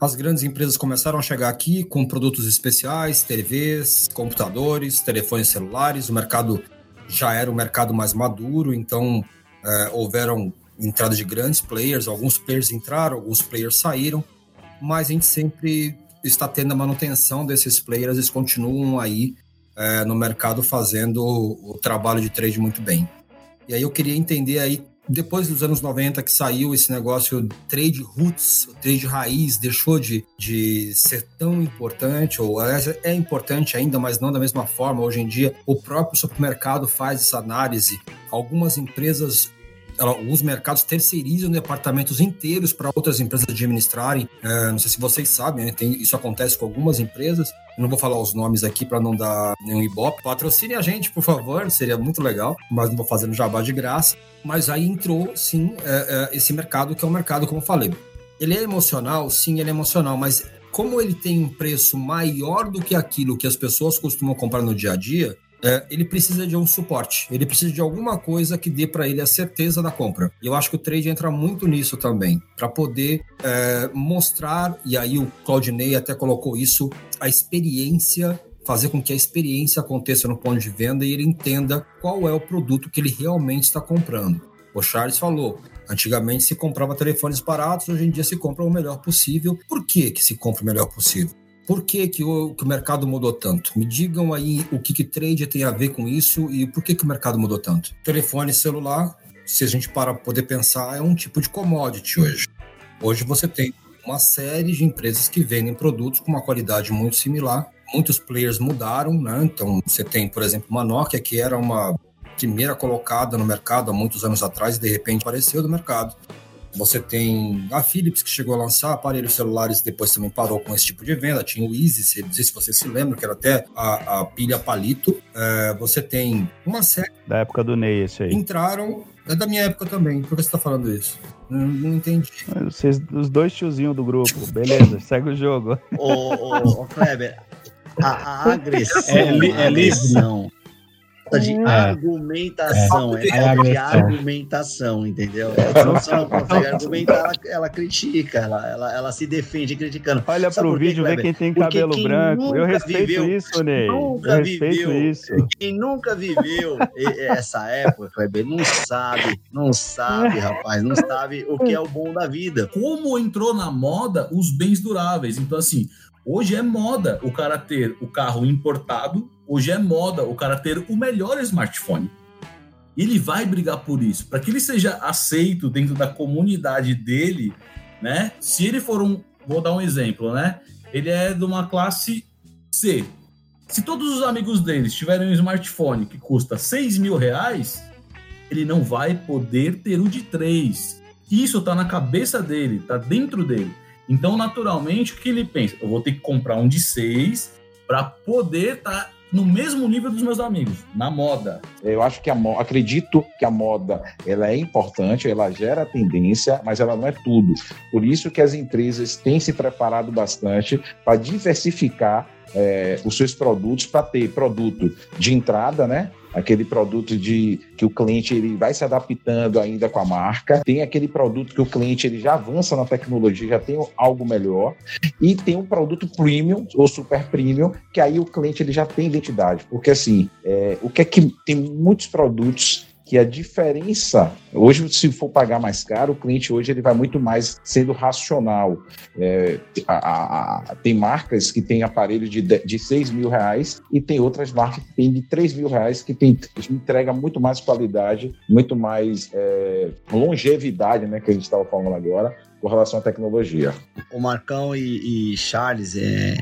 As grandes empresas começaram a chegar aqui com produtos especiais, TVs, computadores, telefones celulares. O mercado já era um mercado mais maduro, então é, houveram entrada de grandes players. Alguns players entraram, alguns players saíram, mas a gente sempre está tendo a manutenção desses players, eles continuam aí é, no mercado fazendo o, o trabalho de trade muito bem. E aí eu queria entender aí, depois dos anos 90 que saiu esse negócio trade roots, trade raiz, deixou de, de ser tão importante, ou é importante ainda, mas não da mesma forma. Hoje em dia, o próprio supermercado faz essa análise. Algumas empresas alguns mercados terceirizam departamentos inteiros para outras empresas administrarem. É, não sei se vocês sabem, né? Tem, isso acontece com algumas empresas. Não vou falar os nomes aqui para não dar nenhum ibope. Patrocine a gente, por favor, seria muito legal, mas não vou fazer no jabá de graça. Mas aí entrou, sim, é, é, esse mercado, que é um mercado, como eu falei. Ele é emocional, sim, ele é emocional, mas como ele tem um preço maior do que aquilo que as pessoas costumam comprar no dia a dia, é, ele precisa de um suporte, ele precisa de alguma coisa que dê para ele a certeza da compra. E eu acho que o trade entra muito nisso também, para poder é, mostrar, e aí o Claudinei até colocou isso, a experiência fazer com que a experiência aconteça no ponto de venda e ele entenda qual é o produto que ele realmente está comprando. O Charles falou, antigamente se comprava telefones baratos, hoje em dia se compra o melhor possível. Por que, que se compra o melhor possível? Por que, que, o, que o mercado mudou tanto? Me digam aí o que, que trade tem a ver com isso e por que, que o mercado mudou tanto. Telefone celular, se a gente para poder pensar, é um tipo de commodity hoje. Hoje você tem uma série de empresas que vendem produtos com uma qualidade muito similar. Muitos players mudaram, né? Então você tem, por exemplo, uma Nokia que era uma primeira colocada no mercado há muitos anos atrás e de repente apareceu do mercado. Você tem a Philips, que chegou a lançar aparelhos celulares, depois também parou com esse tipo de venda. Tinha o Easy, não sei se você se lembra, que era até a, a pilha palito. É, você tem uma série. Da época do Ney, esse aí. Entraram. É da minha época também. Por que você está falando isso? Não, não entendi. Vocês, os dois tiozinhos do grupo. [LAUGHS] Beleza, segue o jogo. Ô, ô, ô Kleber, a, a [LAUGHS] agressão. É, li, é livre. Falta de É. argumentação, é, É. falta de argumentação, entendeu? É, Se você não consegue argumentar, ela, ela critica, ela, ela, ela se defende criticando. Olha Sabe pro por quê, vídeo, vê quem tem Porque cabelo quem branco. Eu respeito viveu- isso, Ney. nunca Eu respeito viveu. isso. Quem nunca viveu e- essa época, Kleber, não sabe, não sabe, rapaz, não sabe o que é o bom da vida. como entrou na moda os bens duráveis. Então, assim, hoje é moda o cara ter o carro importado, hoje é moda o cara ter o melhor smartphone. Ele vai brigar por isso, para que ele seja aceito dentro da comunidade dele, né? Se ele for um, vou dar um exemplo, né? Ele é de uma classe C. Se todos os amigos dele tiverem um smartphone que custa 6 mil reais, ele não vai poder ter o de 3. Isso tá na cabeça dele, tá dentro dele. Então, naturalmente, o que ele pensa? Eu vou ter que comprar um de 6 para poder estar no mesmo nível dos meus amigos, na moda. Eu acho que a mo- acredito que a moda ela é importante, ela gera tendência, mas ela não é tudo. Por isso que as empresas têm se preparado bastante para diversificar é, os seus produtos para ter produto de entrada, né? Aquele produto de que o cliente ele vai se adaptando ainda com a marca, tem aquele produto que o cliente ele já avança na tecnologia, já tem algo melhor, e tem um produto premium ou super premium, que aí o cliente ele já tem identidade, porque assim, é, o que é que tem muitos produtos que a diferença hoje se for pagar mais caro o cliente hoje ele vai muito mais sendo racional. É, a- a- tem marcas que têm aparelho de, de, de 6 mil reais e tem outras marcas que têm de 3 mil reais que tem, entrega muito mais qualidade muito mais é, longevidade né que a gente estava falando agora com relação à tecnologia. O Marcão e, e Charles, é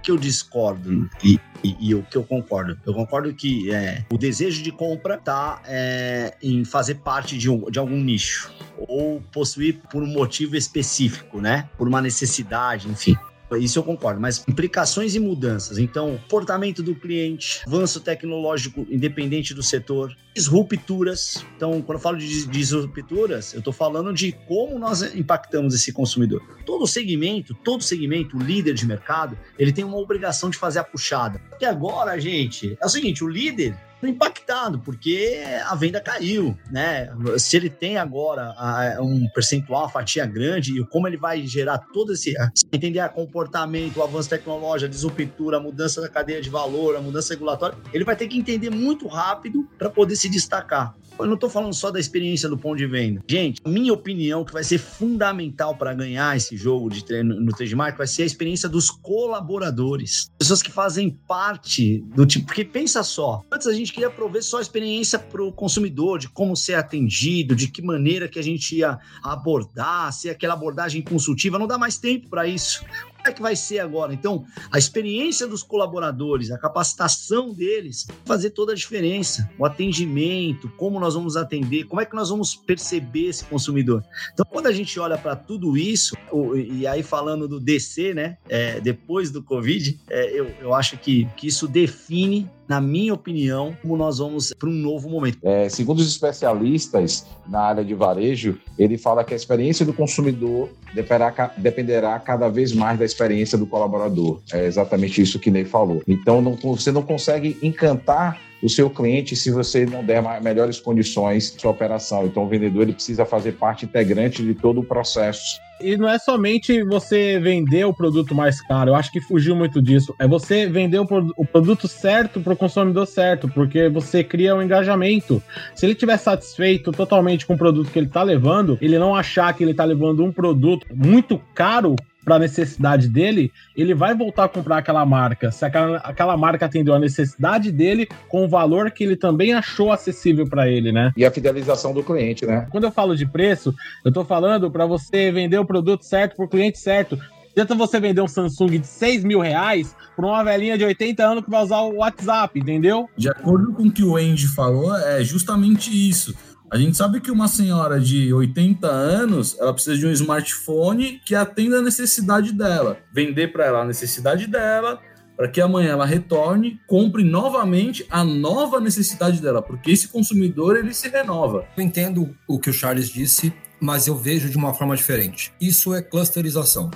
que eu discordo e, e- e o que eu concordo. Eu concordo que é, o desejo de compra tá é, em fazer parte de, um- de algum nicho ou possuir por um motivo específico, né? Por uma necessidade, enfim. Isso eu concordo, mas implicações e mudanças. Então, comportamento do cliente, avanço tecnológico independente do setor, disrupturas. Então, quando eu falo de disrupturas, eu estou falando de como nós impactamos esse consumidor. Todo segmento, todo segmento, o líder de mercado, ele tem uma obrigação de fazer a puxada. Até agora, gente, é o seguinte, o líder impactado porque a venda caiu, né? Se ele tem agora um percentual, uma fatia grande, e como ele vai gerar todo esse entender a comportamento, o avanço tecnológico, a disruptura, a mudança da cadeia de valor, a mudança regulatória, ele vai ter que entender muito rápido para poder se destacar. Eu não estou falando só da experiência do ponto de venda. Gente, minha opinião que vai ser fundamental para ganhar esse jogo de treino no trade market vai ser a experiência dos colaboradores. Pessoas que fazem parte do tipo. Porque pensa só, antes a gente queria prover só a experiência para o consumidor, de como ser atendido, de que maneira que a gente ia abordar, se aquela abordagem consultiva. Não dá mais tempo para isso. É que vai ser agora? Então, a experiência dos colaboradores, a capacitação deles, fazer toda a diferença. O atendimento, como nós vamos atender, como é que nós vamos perceber esse consumidor. Então, quando a gente olha para tudo isso, e aí falando do DC, né, é, depois do Covid, é, eu, eu acho que, que isso define, na minha opinião, como nós vamos para um novo momento. É, segundo os especialistas na área de varejo, ele fala que a experiência do consumidor dependerá, dependerá cada vez mais da experiência do colaborador. É exatamente isso que Ney falou. Então, não- você não consegue encantar o seu cliente se você não der melhores condições de sua operação. Então, o vendedor ele precisa fazer parte integrante de todo o processo. E não é somente você vender o produto mais caro, eu acho que fugiu muito disso. É você vender o, o produto certo para o consumidor certo, porque você cria um engajamento. Se ele estiver satisfeito totalmente com o produto que ele está levando, ele não achar que ele está levando um produto muito caro para a necessidade dele, ele vai voltar a comprar aquela marca. Se aquela, aquela marca atendeu a necessidade dele com o valor que ele também achou acessível para ele, né? E a fidelização do cliente, né? Quando eu falo de preço, eu tô falando para você vender o produto certo pro cliente certo. Tenta você vender um Samsung de 6 mil reais pra uma velhinha de 80 anos que vai usar o WhatsApp, entendeu? De acordo com o que o Andy falou, é justamente isso. A gente sabe que uma senhora de 80 anos, ela precisa de um smartphone que atenda a necessidade dela. Vender para ela a necessidade dela, para que amanhã ela retorne, compre novamente a nova necessidade dela, porque esse consumidor ele se renova. Eu entendo o que o Charles disse, mas eu vejo de uma forma diferente. Isso é clusterização.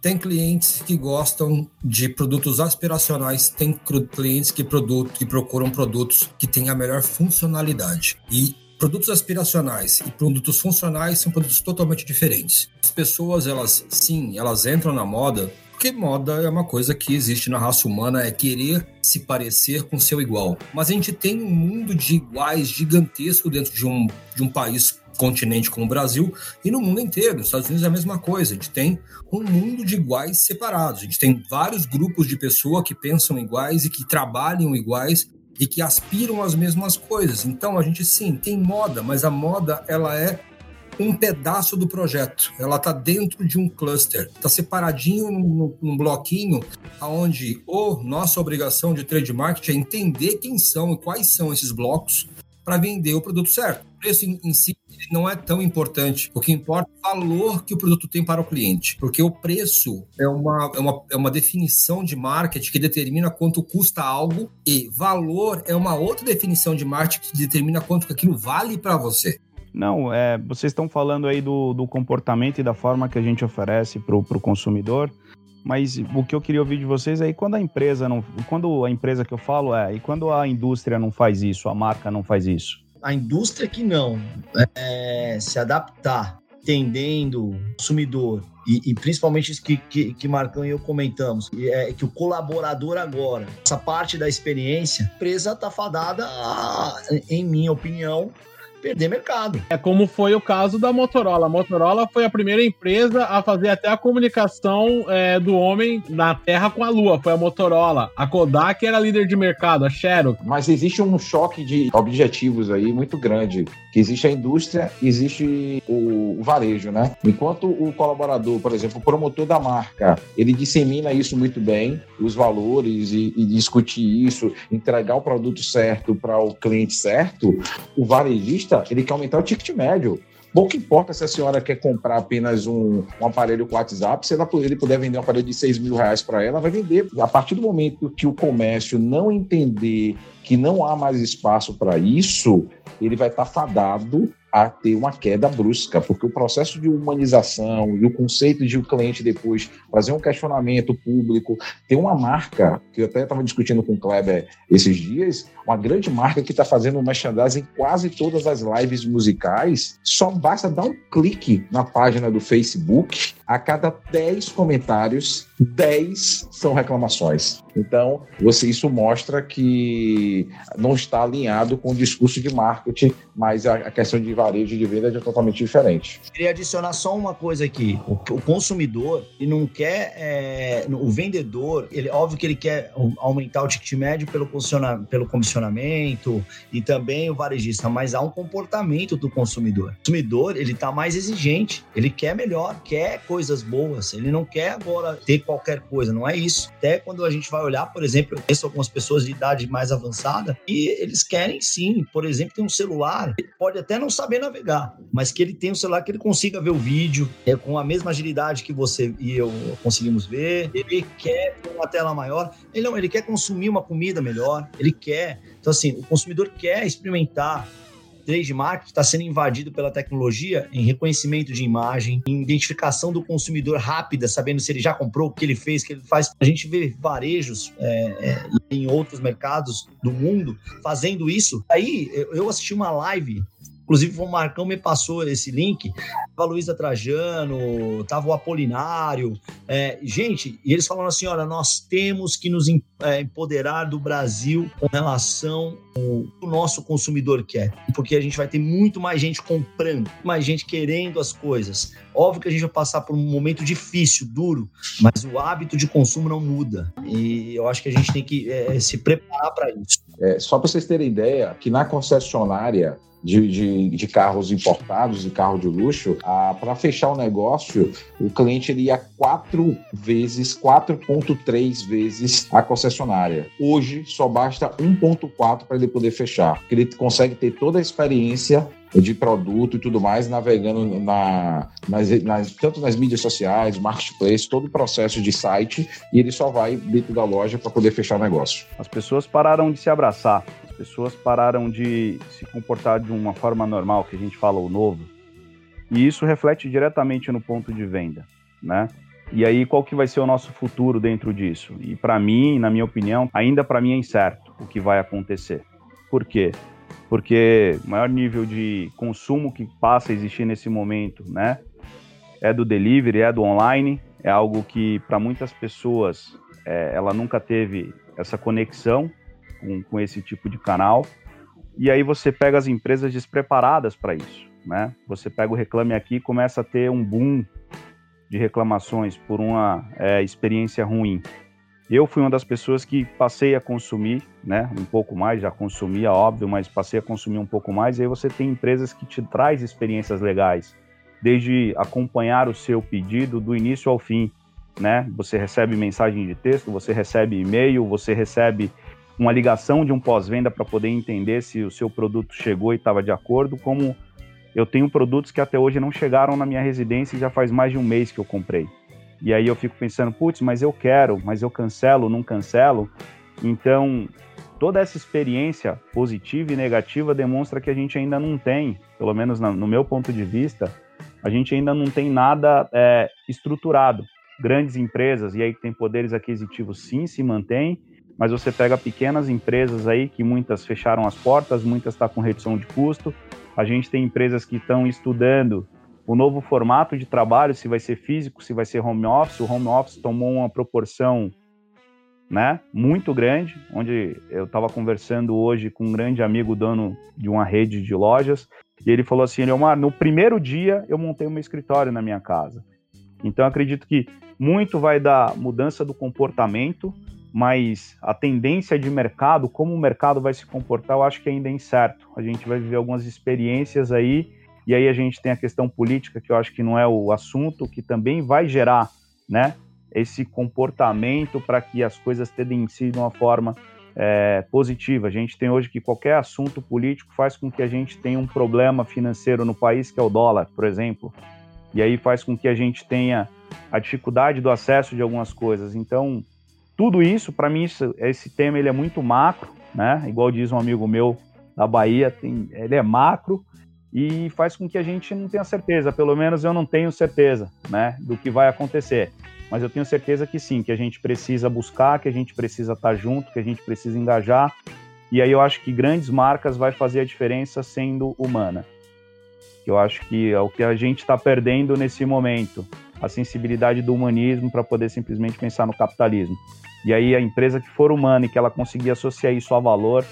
Tem clientes que gostam de produtos aspiracionais, tem clientes que, produto, que procuram produtos que têm a melhor funcionalidade. E produtos aspiracionais e produtos funcionais são produtos totalmente diferentes. As pessoas, elas sim, elas entram na moda porque moda é uma coisa que existe na raça humana, é querer se parecer com seu igual. Mas a gente tem um mundo de iguais gigantesco dentro de um, de um país continente como o Brasil e no mundo inteiro. Nos Estados Unidos é a mesma coisa. A gente tem um mundo de iguais separados. A gente tem vários grupos de pessoas que pensam iguais e que trabalham iguais e que aspiram às mesmas coisas. Então a gente sim tem moda, mas a moda ela é um pedaço do projeto. Ela está dentro de um cluster, está separadinho num, num, bloquinho, onde o nossa obrigação de trade marketing é entender quem são e quais são esses blocos para vender o produto certo. O preço em, em si não é tão importante. O que importa é o valor que o produto tem para o cliente. Porque o preço é uma, é uma, é uma definição de marketing que determina quanto custa algo e valor é uma outra definição de marketing que determina quanto aquilo vale para você. Não, é, vocês estão falando aí do, do comportamento e da forma que a gente oferece para o consumidor, mas o que eu queria ouvir de vocês é quando a empresa não. Quando a empresa que eu falo é, e quando a indústria não faz isso, a marca não faz isso? A indústria que não é, se adaptar, entendendo o consumidor, e, e, principalmente isso que, que, que Marcão e eu comentamos, é que o colaborador agora, essa parte da experiência, a empresa está fadada, a, em minha opinião, perder mercado. É como foi o caso da Motorola. A Motorola foi a primeira empresa a fazer até a comunicação é, do homem na Terra com a Lua. Foi a Motorola. A Kodak era líder de mercado, a Xerox. Mas existe um choque de objetivos aí muito grande. Que existe a indústria, existe o, o varejo, né? Enquanto o colaborador, por exemplo, o promotor da marca, ele dissemina isso muito bem, os valores e, e discutir isso, entregar o produto certo para o cliente certo, o varejista ele quer aumentar o ticket médio. Pouco importa se a senhora quer comprar apenas um, um aparelho com WhatsApp, se ela, ele puder vender um aparelho de 6 mil reais para ela, vai vender. A partir do momento que o comércio não entender que não há mais espaço para isso, ele vai estar tá fadado a ter uma queda brusca, porque o processo de humanização e o conceito de o cliente depois fazer um questionamento público, ter uma marca, que eu até estava discutindo com o Kleber esses dias, uma grande marca que está fazendo merchandising em quase todas as lives musicais, só basta dar um clique na página do Facebook, a cada 10 comentários, 10 são reclamações. Então, você, isso mostra que não está alinhado com o discurso de marketing, mas a, a questão de varejo e de venda é totalmente diferente. Queria adicionar só uma coisa aqui. O, o consumidor, ele não quer. É, o vendedor, ele, óbvio que ele quer aumentar o ticket médio pelo, pelo comissionamento e também o varejista, mas há um comportamento do consumidor. O consumidor, ele está mais exigente, ele quer melhor, quer coisas boas, ele não quer agora ter qualquer coisa, não é isso. Até quando a gente vai olhar, por exemplo, eu conheço algumas pessoas de idade mais avançada e eles querem sim, por exemplo, ter um celular, ele pode até não saber navegar, mas que ele tenha um celular que ele consiga ver o vídeo é, com a mesma agilidade que você e eu conseguimos ver. Ele quer uma tela maior, ele não, ele quer consumir uma comida melhor, ele quer. Então, assim, o consumidor quer experimentar trade marketing está sendo invadido pela tecnologia em reconhecimento de imagem, em identificação do consumidor rápida, sabendo se ele já comprou, o que ele fez, o que ele faz. A gente vê varejos é, é, em outros mercados do mundo fazendo isso. Aí eu assisti uma live Inclusive, o Marcão me passou esse link. Tava Luísa Trajano, tava o Apolinário. É, gente, e eles falaram assim: olha, nós temos que nos é, empoderar do Brasil com relação ao nosso consumidor quer. Porque a gente vai ter muito mais gente comprando, mais gente querendo as coisas. Óbvio que a gente vai passar por um momento difícil, duro, mas o hábito de consumo não muda. E eu acho que a gente tem que é, se preparar para isso. É, só para vocês terem ideia, que na concessionária de, de, de, carros importados e carro de luxo, para fechar o negócio, o cliente ele ia quatro vezes, 4,3 vezes a concessionária. Hoje só basta 1,4 para ele poder fechar, porque ele consegue ter toda a experiência de produto e tudo mais, navegando na, nas, nas, tanto nas mídias sociais, marketplace, todo o processo de site, e ele só vai dentro da loja para poder fechar o negócio. As pessoas pararam de se abraçar, pessoas pararam de se comportar de uma forma normal, que a gente fala o novo, e isso reflete diretamente no ponto de venda, né? E aí, qual que vai ser o nosso futuro dentro disso? E para mim, na minha opinião, ainda para mim é incerto o que vai acontecer. Por quê? Porque o maior nível de consumo que passa a existir nesse momento, né, é do delivery, é do online, é algo que para muitas pessoas é, ela nunca teve essa conexão com, com esse tipo de canal. E aí você pega as empresas despreparadas para isso, né? Você pega o Reclame Aqui e começa a ter um boom de reclamações por uma é, experiência ruim. Eu fui uma das pessoas que passei a consumir, né, um pouco mais, já consumia, óbvio, mas passei a consumir um pouco mais, e aí você tem empresas que te traz experiências legais, desde acompanhar o seu pedido do início ao fim, né? Você recebe mensagem de texto, você recebe e-mail, você recebe uma ligação de um pós-venda para poder entender se o seu produto chegou e estava de acordo, como eu tenho produtos que até hoje não chegaram na minha residência e já faz mais de um mês que eu comprei. E aí eu fico pensando, putz, mas eu quero, mas eu cancelo, não cancelo. Então, toda essa experiência positiva e negativa demonstra que a gente ainda não tem, pelo menos no meu ponto de vista, a gente ainda não tem nada é, estruturado grandes empresas, e aí tem poderes aquisitivos sim, se mantém, mas você pega pequenas empresas aí que muitas fecharam as portas, muitas estão tá com redução de custo. A gente tem empresas que estão estudando o novo formato de trabalho, se vai ser físico, se vai ser home office. O home office tomou uma proporção né, muito grande, onde eu estava conversando hoje com um grande amigo dono de uma rede de lojas, e ele falou assim, Leomar, no primeiro dia eu montei meu escritório na minha casa. Então acredito que muito vai da mudança do comportamento, mas a tendência de mercado, como o mercado vai se comportar, eu acho que ainda é incerto. A gente vai viver algumas experiências aí, e aí a gente tem a questão política, que eu acho que não é o assunto, que também vai gerar, né, esse comportamento para que as coisas tendenciem de uma forma é, positiva. A gente tem hoje que qualquer assunto político faz com que a gente tenha um problema financeiro no país, que é o dólar, por exemplo, e aí faz com que a gente tenha a dificuldade do acesso de algumas coisas. Então, tudo isso, para mim, isso, esse tema ele é muito macro, né? Igual diz um amigo meu da Bahia, tem, ele é macro e faz com que a gente não tenha certeza, pelo menos eu não tenho certeza, né, do que vai acontecer. Mas eu tenho certeza que sim, que a gente precisa buscar, que a gente precisa estar junto, que a gente precisa engajar. E aí eu acho que grandes marcas vai fazer a diferença sendo humana. Eu acho que é o que a gente está perdendo nesse momento a sensibilidade do humanismo para poder simplesmente pensar no capitalismo. E aí a empresa que for humana e que ela conseguir associar isso a valor,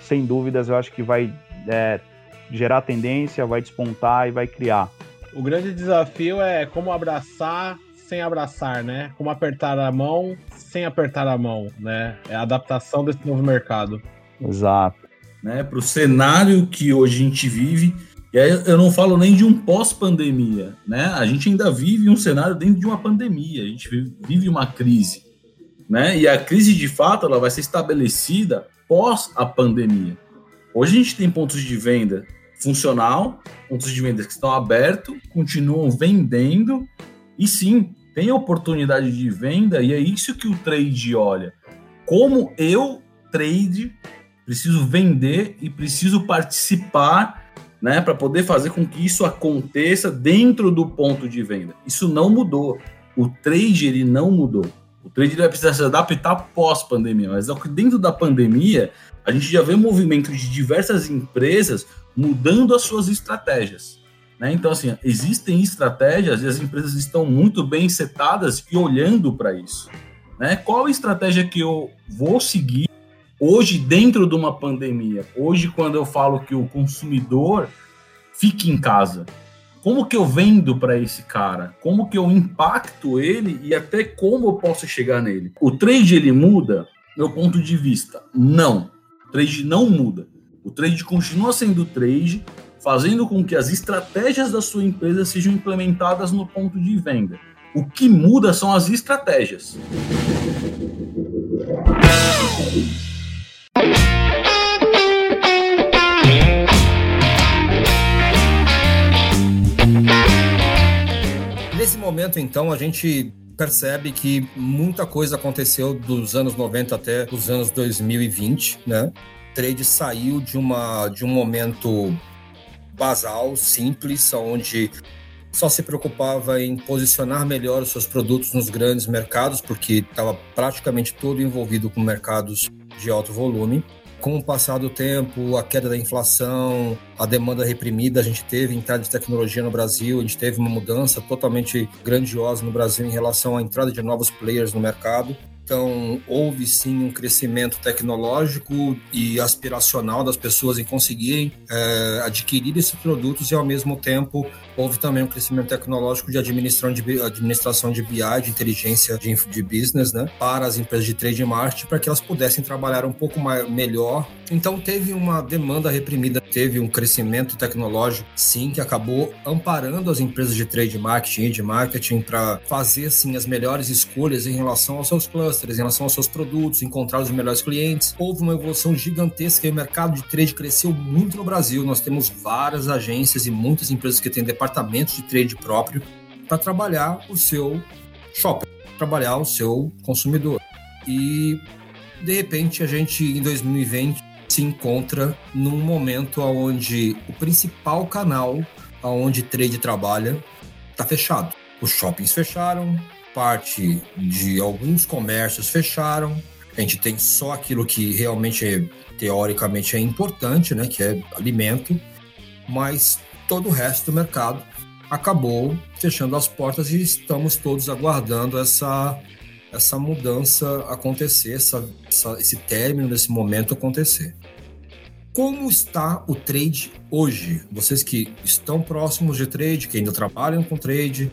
sem dúvidas eu acho que vai é, gerar tendência, vai despontar e vai criar. O grande desafio é como abraçar sem abraçar, né? Como apertar a mão sem apertar a mão, né? É a adaptação desse novo mercado. Exato. Né, para o cenário que hoje a gente vive, e aí eu não falo nem de um pós-pandemia, né? A gente ainda vive um cenário dentro de uma pandemia, a gente vive uma crise, né? E a crise de fato ela vai ser estabelecida pós a pandemia. Hoje a gente tem pontos de venda funcional, pontos de venda que estão abertos, continuam vendendo e sim, tem oportunidade de venda e é isso que o trade olha. Como eu, trade, preciso vender e preciso participar né, para poder fazer com que isso aconteça dentro do ponto de venda. Isso não mudou. O trade ele não mudou. O trade vai precisar se adaptar pós-pandemia, mas dentro da pandemia, a gente já vê movimento de diversas empresas mudando as suas estratégias. Né? Então, assim, existem estratégias e as empresas estão muito bem setadas e olhando para isso. Né? Qual a estratégia que eu vou seguir Hoje, dentro de uma pandemia, hoje, quando eu falo que o consumidor fique em casa, como que eu vendo para esse cara? Como que eu impacto ele e até como eu posso chegar nele? O trade ele muda? Meu ponto de vista, não. O trade não muda. O trade continua sendo trade, fazendo com que as estratégias da sua empresa sejam implementadas no ponto de venda. O que muda são as estratégias. Momento, então, a gente percebe que muita coisa aconteceu dos anos 90 até os anos 2020, né? O trade saiu de, uma, de um momento basal, simples, onde só se preocupava em posicionar melhor os seus produtos nos grandes mercados, porque estava praticamente todo envolvido com mercados de alto volume. Com o passar do tempo, a queda da inflação, a demanda reprimida, a gente teve entrada de tecnologia no Brasil, a gente teve uma mudança totalmente grandiosa no Brasil em relação à entrada de novos players no mercado. Então, houve sim um crescimento tecnológico e aspiracional das pessoas em conseguirem é, adquirir esses produtos e, ao mesmo tempo, houve também um crescimento tecnológico de administração de, administração de BI, de inteligência de, de business, né, para as empresas de trade marketing, para que elas pudessem trabalhar um pouco mais, melhor. Então, teve uma demanda reprimida, teve um crescimento tecnológico, sim, que acabou amparando as empresas de trade marketing e de marketing para fazer, sim, as melhores escolhas em relação aos seus clusters, em relação aos seus produtos, encontrar os melhores clientes. Houve uma evolução gigantesca e o mercado de trade cresceu muito no Brasil. Nós temos várias agências e muitas empresas que têm departamentos de trade próprio para trabalhar o seu shopper, trabalhar o seu consumidor. E de repente a gente em 2020 se encontra num momento onde o principal canal onde trade trabalha está fechado. Os shoppings fecharam, parte de alguns comércios fecharam. A gente tem só aquilo que realmente é, teoricamente é importante, né, que é alimento, mas todo o resto do mercado acabou fechando as portas e estamos todos aguardando essa essa mudança acontecer, essa, essa, esse término desse momento acontecer. Como está o trade hoje? Vocês que estão próximos de trade, que ainda trabalham com trade,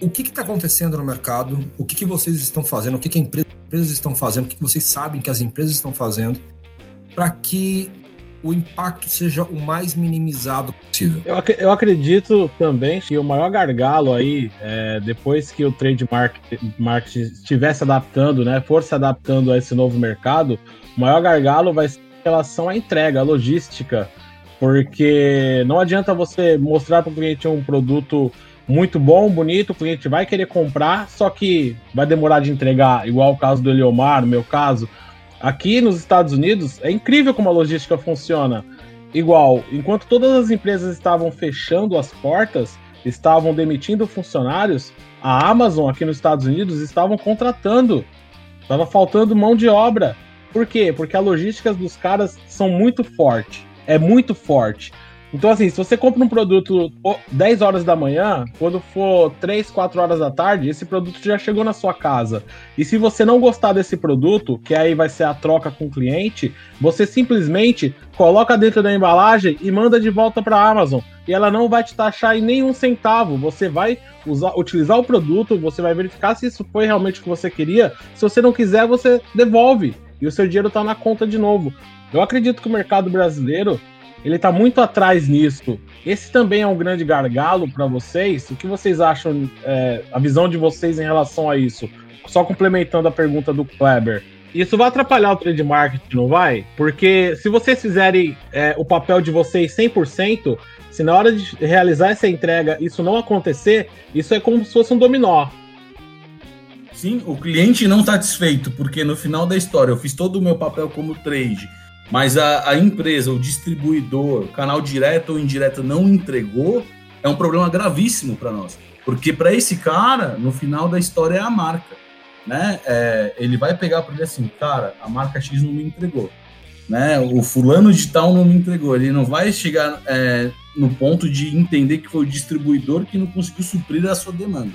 o que está acontecendo no mercado? O que, que vocês estão fazendo? O que, que as empresas estão fazendo? O que, que vocês sabem que as empresas estão fazendo para que o impacto seja o mais minimizado possível. Eu, ac eu acredito também que o maior gargalo aí, é, depois que o trade market, market estiver se adaptando, né, for se adaptando a esse novo mercado, o maior gargalo vai ser em relação à entrega, à logística, porque não adianta você mostrar para o cliente um produto muito bom, bonito, o cliente vai querer comprar, só que vai demorar de entregar, igual o caso do Eliomar, no meu caso. Aqui nos Estados Unidos, é incrível como a logística funciona. Igual, enquanto todas as empresas estavam fechando as portas, estavam demitindo funcionários, a Amazon aqui nos Estados Unidos estavam contratando. Estava faltando mão de obra. Por quê? Porque a logística dos caras são muito forte. É muito forte. Então, assim, se você compra um produto 10 horas da manhã, quando for 3, 4 horas da tarde, esse produto já chegou na sua casa. E se você não gostar desse produto, que aí vai ser a troca com o cliente, você simplesmente coloca dentro da embalagem e manda de volta para a Amazon. E ela não vai te taxar em nenhum centavo. Você vai usar, utilizar o produto, você vai verificar se isso foi realmente o que você queria. Se você não quiser, você devolve. E o seu dinheiro está na conta de novo. Eu acredito que o mercado brasileiro ele está muito atrás nisso. Esse também é um grande gargalo para vocês. O que vocês acham, é, a visão de vocês em relação a isso? Só complementando a pergunta do Kleber. Isso vai atrapalhar o trade marketing, não vai? Porque se vocês fizerem é, o papel de vocês 100%, se na hora de realizar essa entrega isso não acontecer, isso é como se fosse um dominó. Sim, o cliente não satisfeito, porque no final da história eu fiz todo o meu papel como trade mas a, a empresa, o distribuidor, canal direto ou indireto não entregou, é um problema gravíssimo para nós. Porque para esse cara, no final da história é a marca. Né? É, ele vai pegar para ele assim, cara, a marca X não me entregou. Né? O fulano de tal não me entregou. Ele não vai chegar é, no ponto de entender que foi o distribuidor que não conseguiu suprir a sua demanda.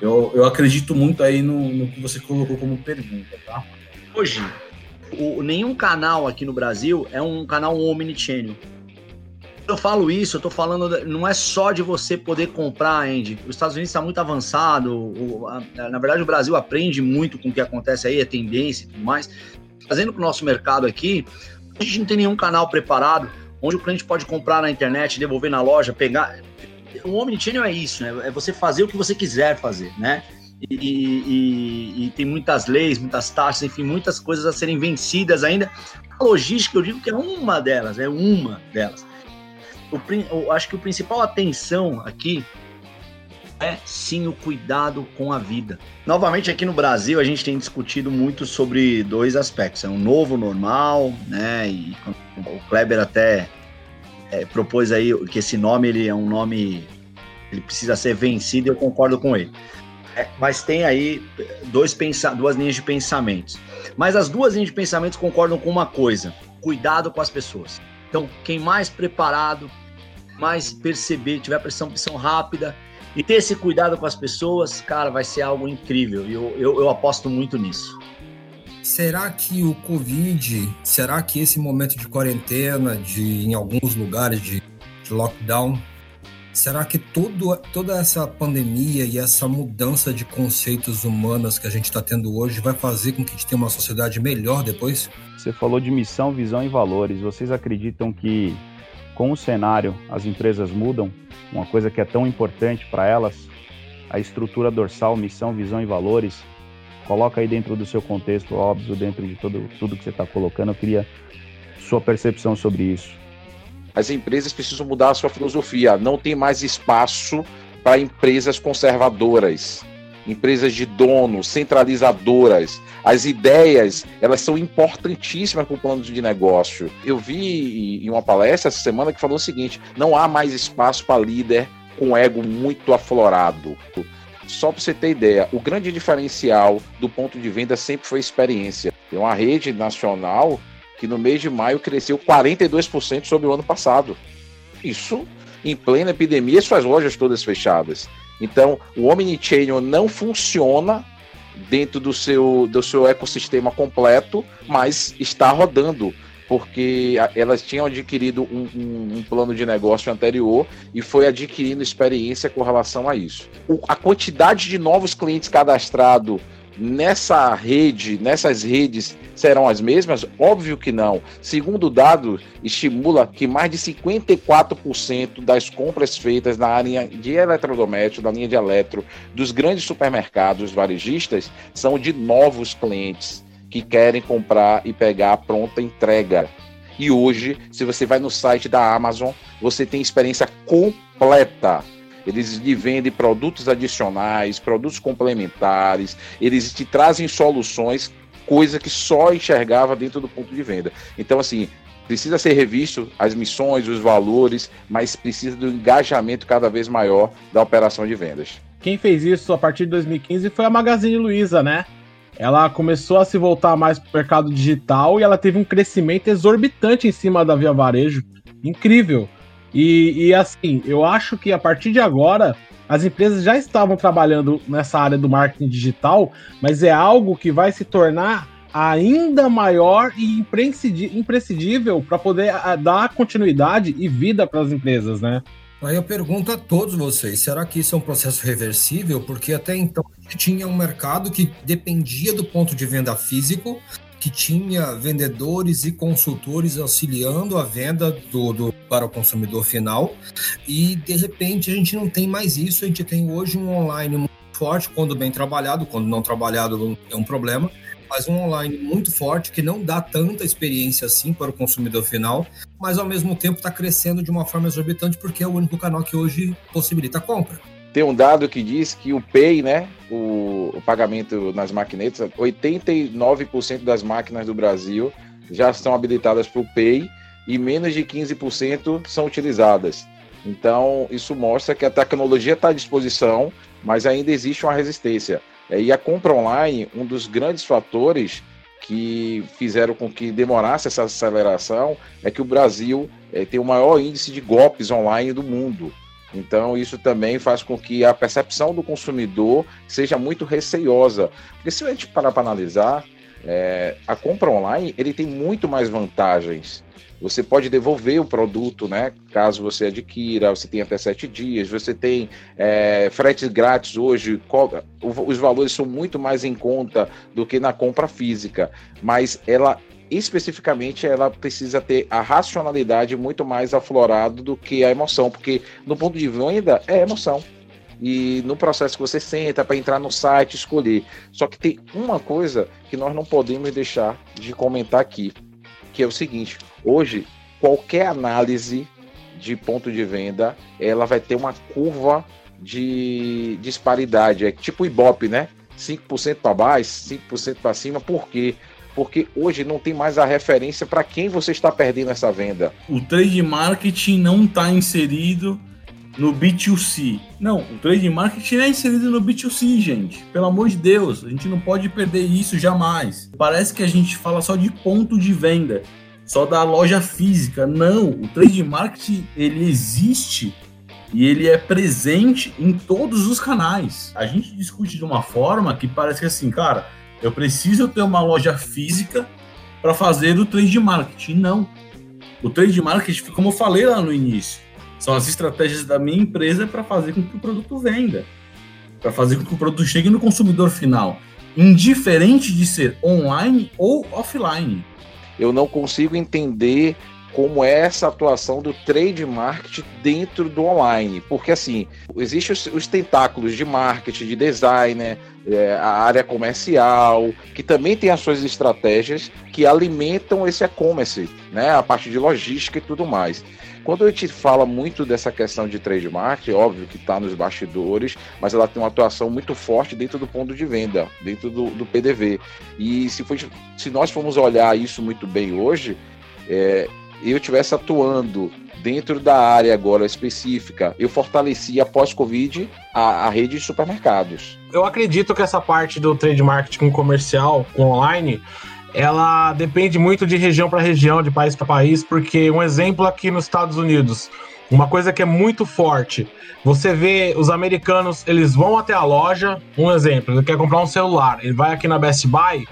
Eu, eu acredito muito aí no, no que você colocou como pergunta, tá? Hoje, o, nenhum canal aqui no Brasil é um canal omnichannel. Eu falo isso, eu tô falando, não é só de você poder comprar, Andy. Os Estados Unidos está muito avançado, o, a, na verdade o Brasil aprende muito com o que acontece aí, a tendência e tudo mais. Fazendo para o nosso mercado aqui, a gente não tem nenhum canal preparado onde o cliente pode comprar na internet, devolver na loja, pegar. O Omnichannel é isso, né? É você fazer o que você quiser fazer, né? E, e, e, tem muitas leis, muitas taxas, enfim, muitas coisas a serem vencidas ainda. A logística, eu digo que é uma delas, é uma delas. O, eu acho que o principal atenção aqui é sim o cuidado com a vida. Novamente, aqui no Brasil, a gente tem discutido muito sobre dois aspectos: é um novo normal, né? E o Kleber até é, propôs aí que esse nome ele é um nome ele precisa ser vencido, eu concordo com ele. É, mas tem aí dois pensa duas linhas de pensamentos. Mas as duas linhas de pensamentos concordam com uma coisa: cuidado com as pessoas. Então, quem mais preparado, mais perceber, tiver percepção rápida e ter esse cuidado com as pessoas, cara, vai ser algo incrível. E eu, eu, eu aposto muito nisso. Será que o Covid, será que esse momento de quarentena, de em alguns lugares de, de lockdown, Será que todo, toda essa pandemia e essa mudança de conceitos humanos que a gente está tendo hoje vai fazer com que a gente tenha uma sociedade melhor depois? Você falou de missão, visão e valores. Vocês acreditam que com o cenário as empresas mudam? Uma coisa que é tão importante para elas, a estrutura dorsal, missão, visão e valores. Coloca aí dentro do seu contexto, óbvio, dentro de todo, tudo que você está colocando. Eu queria sua percepção sobre isso as empresas precisam mudar a sua filosofia. Não tem mais espaço para empresas conservadoras, empresas de dono, centralizadoras. As ideias, elas são importantíssimas para o plano de negócio. Eu vi em uma palestra essa semana que falou o seguinte: não há mais espaço para líder com ego muito aflorado. Só para você ter ideia, o grande diferencial do ponto de venda sempre foi experiência. Tem uma rede nacional que no mês de maio cresceu 42% sobre o ano passado. Isso em plena epidemia, suas lojas todas fechadas. Então, o Omnichannel não funciona dentro do seu, do seu ecossistema completo, mas está rodando, porque elas tinham adquirido um, um, um, plano de negócio anterior e foi adquirindo experiência com relação a isso. O, a quantidade de novos clientes cadastrados nessa rede, nessas redes serão as mesmas? Óbvio que não. Segundo o dado, estimula que mais de 54% das compras feitas na área de eletrodomésticos, na linha de eletro, dos grandes supermercados varejistas, são de novos clientes que querem comprar e pegar a pronta entrega. E hoje, se você vai no site da Amazon, você tem experiência completa eles lhe vendem produtos adicionais, produtos complementares, eles te trazem soluções, coisa que só enxergava dentro do ponto de venda. Então, assim, precisa ser revisto as missões, os valores, mas precisa do engajamento cada vez maior da operação de vendas. Quem fez isso a partir de 2015 foi a Magazine Luiza, né? Ela começou a se voltar mais para o mercado digital e ela teve um crescimento exorbitante em cima da Via Varejo. Incrível. E, e assim, eu acho que a partir de agora as empresas já estavam trabalhando nessa área do marketing digital, mas é algo que vai se tornar ainda maior e imprescindível para poder dar continuidade e vida para as empresas, né? Aí eu pergunto a todos vocês: será que isso é um processo reversível? Porque até então a gente tinha um mercado que dependia do ponto de venda físico, que tinha vendedores e consultores auxiliando a venda do, do, para o consumidor final. E de repente a gente não tem mais isso, a gente tem hoje um online muito forte quando bem trabalhado, quando não trabalhado é um problema, mas um online muito forte que não dá tanta experiência assim para o consumidor final, mas ao mesmo tempo está crescendo de uma forma exorbitante porque é o único canal que hoje possibilita a compra. Tem um dado que diz que o Pay, né, o, o pagamento nas maquinetas, 89% das máquinas do Brasil já estão habilitadas para o Pay e menos de 15% são utilizadas. Então, isso mostra que a tecnologia está à disposição, mas ainda existe uma resistência. E a compra online, um dos grandes fatores que fizeram com que demorasse essa aceleração é que o Brasil é, tem o maior índice de golpes online do mundo. Então, isso também faz com que a percepção do consumidor seja muito receiosa. Porque se a gente parar para analisar, é, a compra online ele tem muito mais vantagens. Você pode devolver o produto, né? Caso você adquira, você tem até sete dias, você tem é, frete grátis hoje, os valores são muito mais em conta do que na compra física, mas ela especificamente ela precisa ter a racionalidade muito mais aflorada do que a emoção, porque no ponto de venda é emoção. E no processo que você senta para entrar no site, escolher. Só que tem uma coisa que nós não podemos deixar de comentar aqui, que é o seguinte: hoje, qualquer análise de ponto de venda, ela vai ter uma curva de disparidade. É tipo Ibope, né? 5% para baixo, 5% para cima. Por quê? Porque hoje não tem mais a referência para quem você está perdendo essa venda. O trade marketing não está inserido no B2C. Não, o trade marketing é inserido no B2C, gente. Pelo amor de Deus, a gente não pode perder isso jamais. Parece que a gente fala só de ponto de venda, só da loja física. Não, o trade marketing ele existe e ele é presente em todos os canais. A gente discute de uma forma que parece que assim, cara, eu preciso ter uma loja física para fazer o trade marketing. Não. O trade marketing, como eu falei lá no início, são as estratégias da minha empresa para fazer com que o produto venda, para fazer com que o produto chegue no consumidor final, indiferente de ser online ou offline. Eu não consigo entender como é essa atuação do trade marketing dentro do online, porque assim existem os, os tentáculos de marketing, de designer, é, a área comercial, que também tem as suas estratégias que alimentam esse e-commerce, né, a parte de logística e tudo mais. Quando a gente fala muito dessa questão de trade marketing, óbvio que está nos bastidores, mas ela tem uma atuação muito forte dentro do ponto de venda, dentro do, do PDV. E se, for, se nós formos olhar isso muito bem hoje, é, eu tivesse atuando dentro da área agora específica, eu fortaleci após Covid a, a rede de supermercados. Eu acredito que essa parte do trade marketing comercial, com online, ela depende muito de região para região, de país para país, porque um exemplo aqui nos Estados Unidos, uma coisa que é muito forte, você vê os americanos, eles vão até a loja, um exemplo, ele quer comprar um celular, ele vai aqui na Best Buy,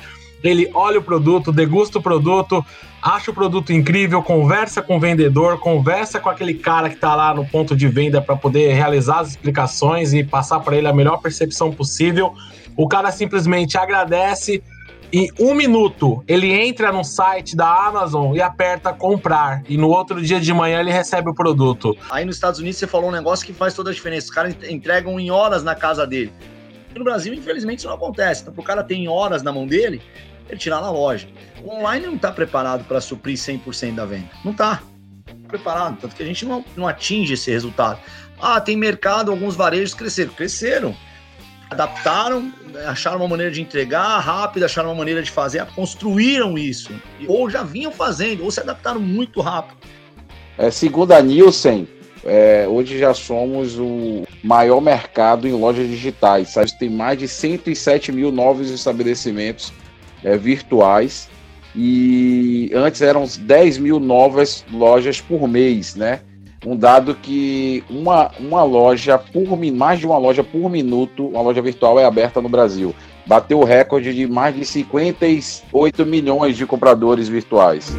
ele olha o produto, degusta o produto, acha o produto incrível, conversa com o vendedor, conversa com aquele cara que está lá no ponto de venda para poder realizar as explicações e passar para ele a melhor percepção possível. O cara simplesmente agradece, em um minuto, ele entra no site da Amazon e aperta comprar. E no outro dia de manhã ele recebe o produto. Aí nos Estados Unidos você falou um negócio que faz toda a diferença. Os caras entregam em horas na casa dele. No Brasil, infelizmente, isso não acontece. Então, o cara tem horas na mão dele, ele tirar na loja. O online não está preparado para suprir 100% da venda. Não está preparado. Tanto que a gente não, não atinge esse resultado. Ah, tem mercado, alguns varejos cresceram. Cresceram adaptaram, acharam uma maneira de entregar rápido, acharam uma maneira de fazer, construíram isso, ou já vinham fazendo, ou se adaptaram muito rápido. É, segundo a Nielsen, é, hoje já somos o maior mercado em lojas digitais. Sabe? Tem mais de 107 mil novos estabelecimentos é, virtuais e antes eram 10 mil novas lojas por mês, né? um dado que uma, uma loja por mais de uma loja por minuto, uma loja virtual é aberta no Brasil. Bateu o recorde de mais de 58 milhões de compradores virtuais.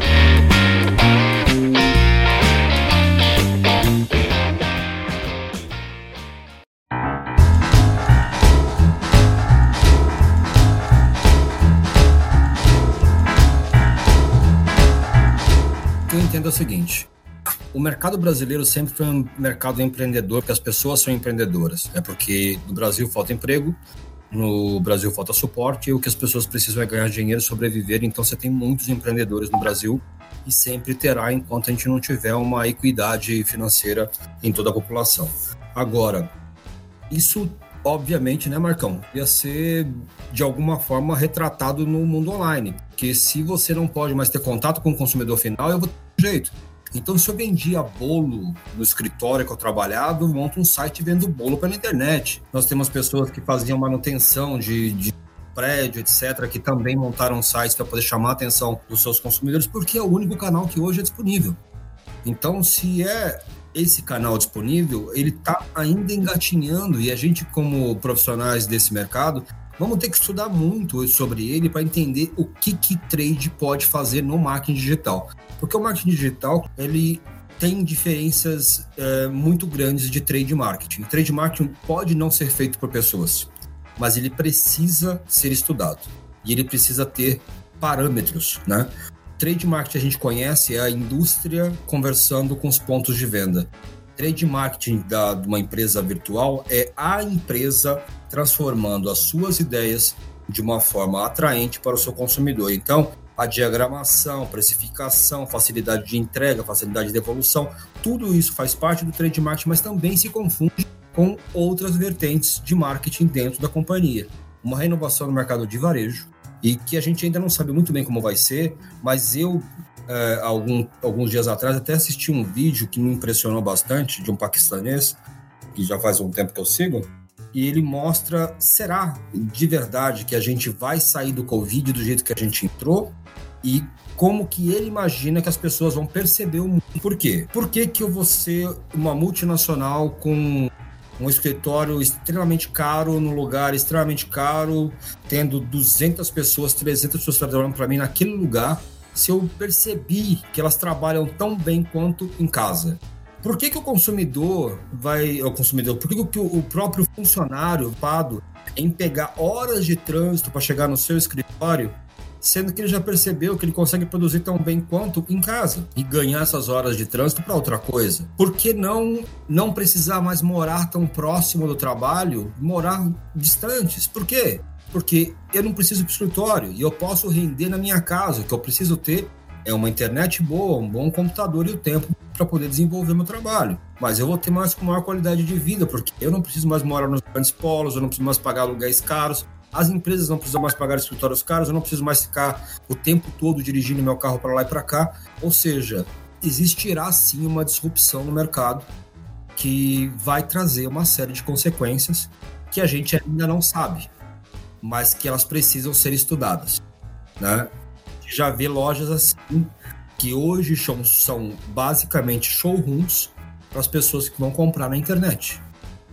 Entendo é o seguinte: o mercado brasileiro sempre foi um mercado empreendedor, porque as pessoas são empreendedoras. É porque no Brasil falta emprego, no Brasil falta suporte, e o que as pessoas precisam é ganhar dinheiro, sobreviver. Então você tem muitos empreendedores no Brasil e sempre terá enquanto a gente não tiver uma equidade financeira em toda a população. Agora, isso obviamente, né, Marcão, ia ser de alguma forma retratado no mundo online, porque se você não pode mais ter contato com o consumidor final, eu vou jeito. Então, se eu vendia bolo no escritório que eu trabalhava, eu monto um site vendo bolo pela internet. Nós temos pessoas que faziam manutenção de, de prédio, etc., que também montaram sites para poder chamar a atenção dos seus consumidores, porque é o único canal que hoje é disponível. Então, se é esse canal disponível, ele está ainda engatinhando e a gente, como profissionais desse mercado, vamos ter que estudar muito sobre ele para entender o que, que trade pode fazer no marketing digital. Porque o marketing digital, ele tem diferenças é, muito grandes de trade marketing. Trade marketing pode não ser feito por pessoas, mas ele precisa ser estudado e ele precisa ter parâmetros, né? Trade marketing a gente conhece é a indústria conversando com os pontos de venda. Trade marketing da, de uma empresa virtual é a empresa transformando as suas ideias de uma forma atraente para o seu consumidor. Então, a diagramação, precificação, facilidade de entrega, facilidade de devolução, tudo isso faz parte do trade marketing, mas também se confunde com outras vertentes de marketing dentro da companhia. Uma renovação no mercado de varejo e que a gente ainda não sabe muito bem como vai ser, mas eu, é, algum, alguns dias atrás, até assisti um vídeo que me impressionou bastante de um paquistanês que já faz um tempo que eu sigo, e ele mostra, será de verdade que a gente vai sair do Covid do jeito que a gente entrou? E como que ele imagina que as pessoas vão perceber o mundo. Por quê? Por que, que eu vou ser uma multinacional com um escritório extremamente caro, num lugar extremamente caro, tendo 200 pessoas, 300 pessoas trabalhando para mim naquele lugar, se eu percebi que elas trabalham tão bem quanto em casa? Por que, que o consumidor vai. O consumidor, por que, que o próprio funcionário pado em pegar horas de trânsito para chegar no seu escritório sendo que ele já percebeu que ele consegue produzir tão bem quanto em casa e ganhar essas horas de trânsito para outra coisa. Por que não não precisar mais morar tão próximo do trabalho, morar distantes? Por quê? Porque eu não preciso ir para o escritório e eu posso render na minha casa. O que eu preciso ter é uma internet boa, um bom computador e o tempo para poder desenvolver meu trabalho. Mas eu vou ter mais com maior qualidade de vida, porque eu não preciso mais morar nos grandes polos, eu não preciso mais pagar aluguéis caros, as empresas não precisam mais pagar escritórios caros, eu não preciso mais ficar o tempo todo dirigindo meu carro para lá e para cá. Ou seja, existirá sim uma disrupção no mercado que vai trazer uma série de consequências que a gente ainda não sabe, mas que elas precisam ser estudadas. Né? Já vê lojas assim que hoje são basicamente showrooms para as pessoas que vão comprar na internet.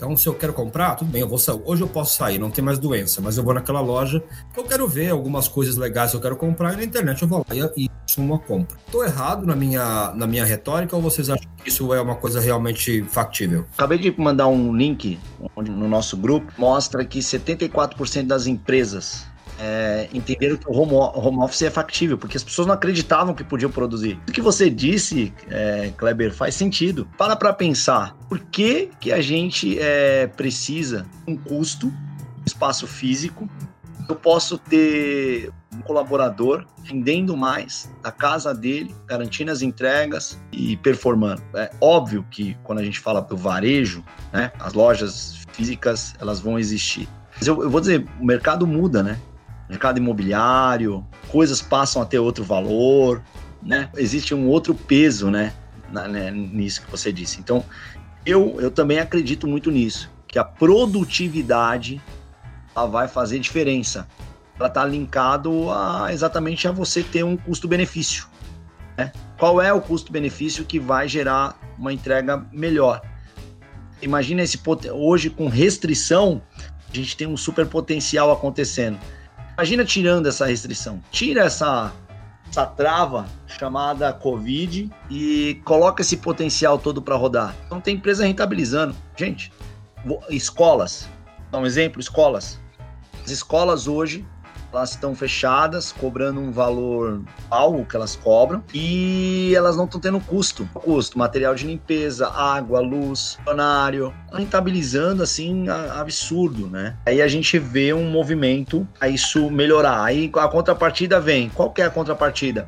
Então, se eu quero comprar, tudo bem, eu vou sair. Hoje eu posso sair, não tem mais doença, mas eu vou naquela loja eu quero ver algumas coisas legais que eu quero comprar e na internet eu vou lá e, e uma compra. Estou errado na minha, na minha retórica ou vocês acham que isso é uma coisa realmente factível? Acabei de mandar um link no nosso grupo, mostra que 74% das empresas é, entenderam que o home, home, office é factível, porque as pessoas não acreditavam que podiam produzir. O que você disse, é, Kleber, faz sentido. Para para pensar, por que, que a gente é, precisa um custo, espaço físico, eu posso ter um colaborador rendendo mais da casa dele, garantindo as entregas e performando. É óbvio que quando a gente fala do varejo, né, as lojas físicas elas vão existir. Mas eu, eu vou dizer, o mercado muda, né? Mercado imobiliário, coisas passam a ter outro valor, né? Existe um outro peso, né? Na, né nisso que você disse. Então, eu, eu também acredito muito nisso, que a produtividade ela vai fazer diferença. Ela está linkado a exatamente a você ter um custo-benefício. Né? Qual é o custo-benefício que vai gerar uma entrega melhor? Imagina esse hoje com restrição, a gente tem um super potencial acontecendo. Imagina tirando essa restrição. Tira essa, essa trava chamada Covid e coloca esse potencial todo para rodar. Então tem empresa rentabilizando. Gente, escolas. Dá um exemplo, escolas. As escolas hoje elas estão fechadas, cobrando um valor algo que elas cobram e elas não estão tendo custo. Custo, material de limpeza, água, luz, funcionário, rentabilizando assim absurdo, né? Aí a gente vê um movimento a isso melhorar. Aí a contrapartida vem. Qual que é a contrapartida?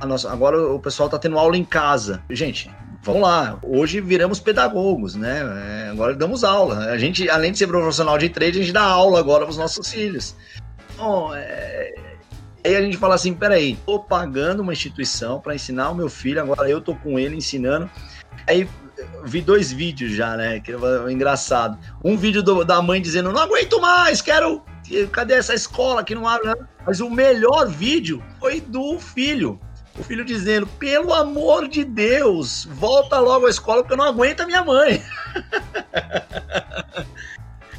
A nossa, agora o pessoal está tendo aula em casa. Gente, vamos lá, hoje viramos pedagogos, né? É, agora damos aula. A gente, além de ser profissional de trade, a gente dá aula agora para os nossos filhos. É... Aí a gente fala assim, peraí, tô pagando uma instituição para ensinar o meu filho, agora eu tô com ele ensinando. Aí vi dois vídeos já, né? Que é engraçado. Um vídeo do, da mãe dizendo, não aguento mais, quero. Cadê essa escola que não abre? Mas o melhor vídeo foi do filho. O filho dizendo, pelo amor de Deus, volta logo à escola porque eu não aguento a minha mãe. [LAUGHS]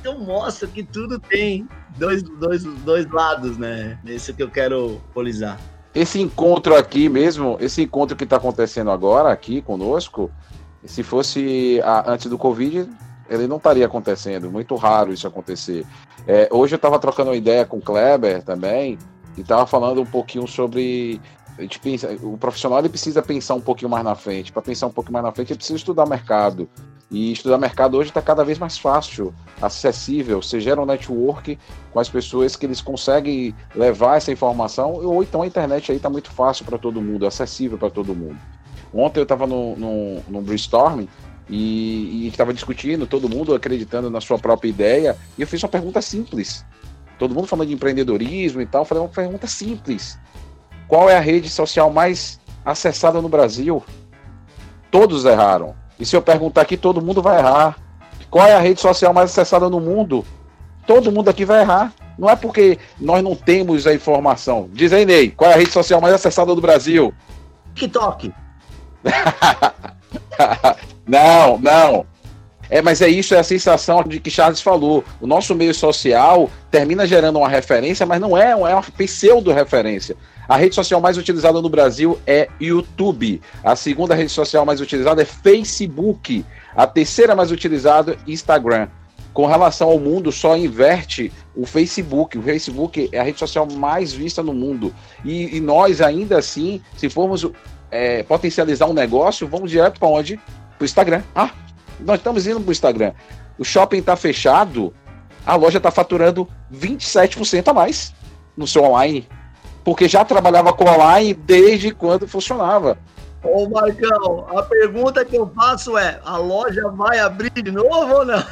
então mostra que tudo tem dois, dois, dois lados, né? Esse que eu quero polizar. Esse encontro aqui mesmo, esse encontro que está acontecendo agora aqui conosco, se fosse a, antes do Covid, ele não estaria acontecendo. Muito raro isso acontecer. É, hoje eu estava trocando uma ideia com o Kleber também e estava falando um pouquinho sobre pensa, o profissional ele precisa pensar um pouquinho mais na frente. Para pensar um pouquinho mais na frente, ele precisa estudar mercado. E estudar mercado hoje está cada vez mais fácil, acessível. Você gera um network com as pessoas que eles conseguem levar essa informação, ou então a internet aí está muito fácil para todo mundo, acessível para todo mundo. Ontem eu estava no, no, brainstorming e estava discutindo, todo mundo acreditando na sua própria ideia, e eu fiz uma pergunta simples. Todo mundo falando de empreendedorismo e tal, eu falei uma pergunta simples. Qual é a rede social mais acessada no Brasil? Todos erraram. E se eu perguntar aqui, todo mundo vai errar. Qual é a rede social mais acessada no mundo? Todo mundo aqui vai errar. Não é porque nós não temos a informação. Diz aí, Ney, qual é a rede social mais acessada do Brasil? TikTok. [LAUGHS] não, não. É, mas é isso, é a sensação de que Charles falou. O nosso meio social termina gerando uma referência, mas não é, é uma pseudo-referência. A rede social mais utilizada no Brasil é YouTube. A segunda rede social mais utilizada é Facebook. A terceira mais utilizada é Instagram. Com relação ao mundo, só inverte o Facebook. O Facebook é a rede social mais vista no mundo. E, e nós, ainda assim, se formos é, potencializar um negócio, vamos direto para onde? Para o Instagram. Ah, nós estamos indo para o Instagram. O shopping está fechado, a loja está faturando 27% a mais no seu online. Porque já trabalhava com online desde quando funcionava. Ô Marcão, a pergunta que eu faço é: a loja vai abrir de novo ou não? [LAUGHS]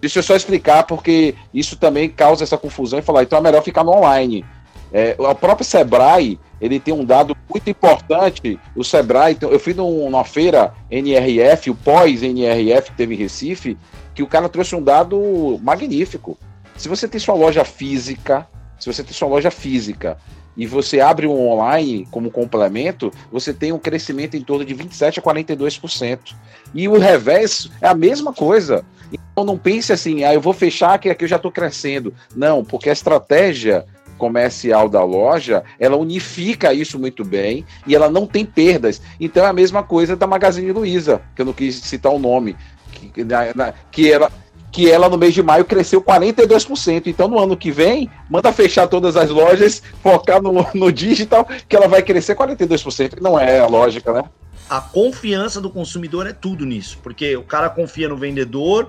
Deixa eu só explicar, porque isso também causa essa confusão e falar, então é melhor ficar no online. É, o próprio Sebrae, ele tem um dado muito importante. O Sebrae, eu fui numa feira NRF, o pós-NRF que teve em Recife, que o cara trouxe um dado magnífico. Se você tem sua loja física, se você tem sua loja física e você abre um online como complemento, você tem um crescimento em torno de 27 a 42%. E o revés é a mesma coisa. Então não pense assim, ah, eu vou fechar que aqui eu já estou crescendo. Não, porque a estratégia comercial da loja, ela unifica isso muito bem e ela não tem perdas. Então é a mesma coisa da Magazine Luiza, que eu não quis citar o nome, que, na, que ela que ela no mês de maio cresceu 42%. Então, no ano que vem, manda fechar todas as lojas, focar no, no digital, que ela vai crescer 42%. Não é a lógica, né? A confiança do consumidor é tudo nisso, porque o cara confia no vendedor,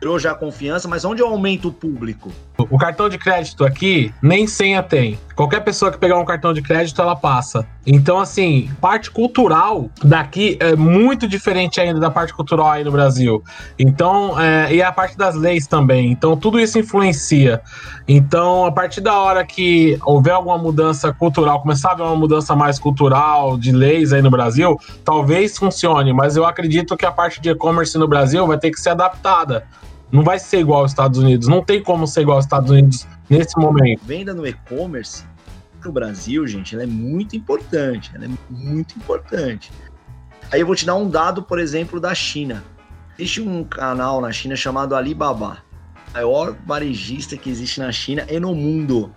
gerou já confiança, mas onde eu aumento o público? O cartão de crédito aqui nem senha tem. Qualquer pessoa que pegar um cartão de crédito, ela passa. Então, assim, parte cultural daqui é muito diferente ainda da parte cultural aí no Brasil. Então, é, e a parte das leis também. Então, tudo isso influencia. Então, a partir da hora que houver alguma mudança cultural, começar a haver uma mudança mais cultural de leis aí no Brasil, talvez funcione, mas eu acredito que a parte de e-commerce no Brasil vai ter que ser adaptada. Não vai ser igual aos Estados Unidos. Não tem como ser igual aos Estados Unidos nesse momento. Venda no e-commerce no Brasil, gente, ela é muito importante. Ela é muito importante. Aí eu vou te dar um dado, por exemplo, da China. Existe um canal na China chamado Alibaba, maior varejista que existe na China e no mundo.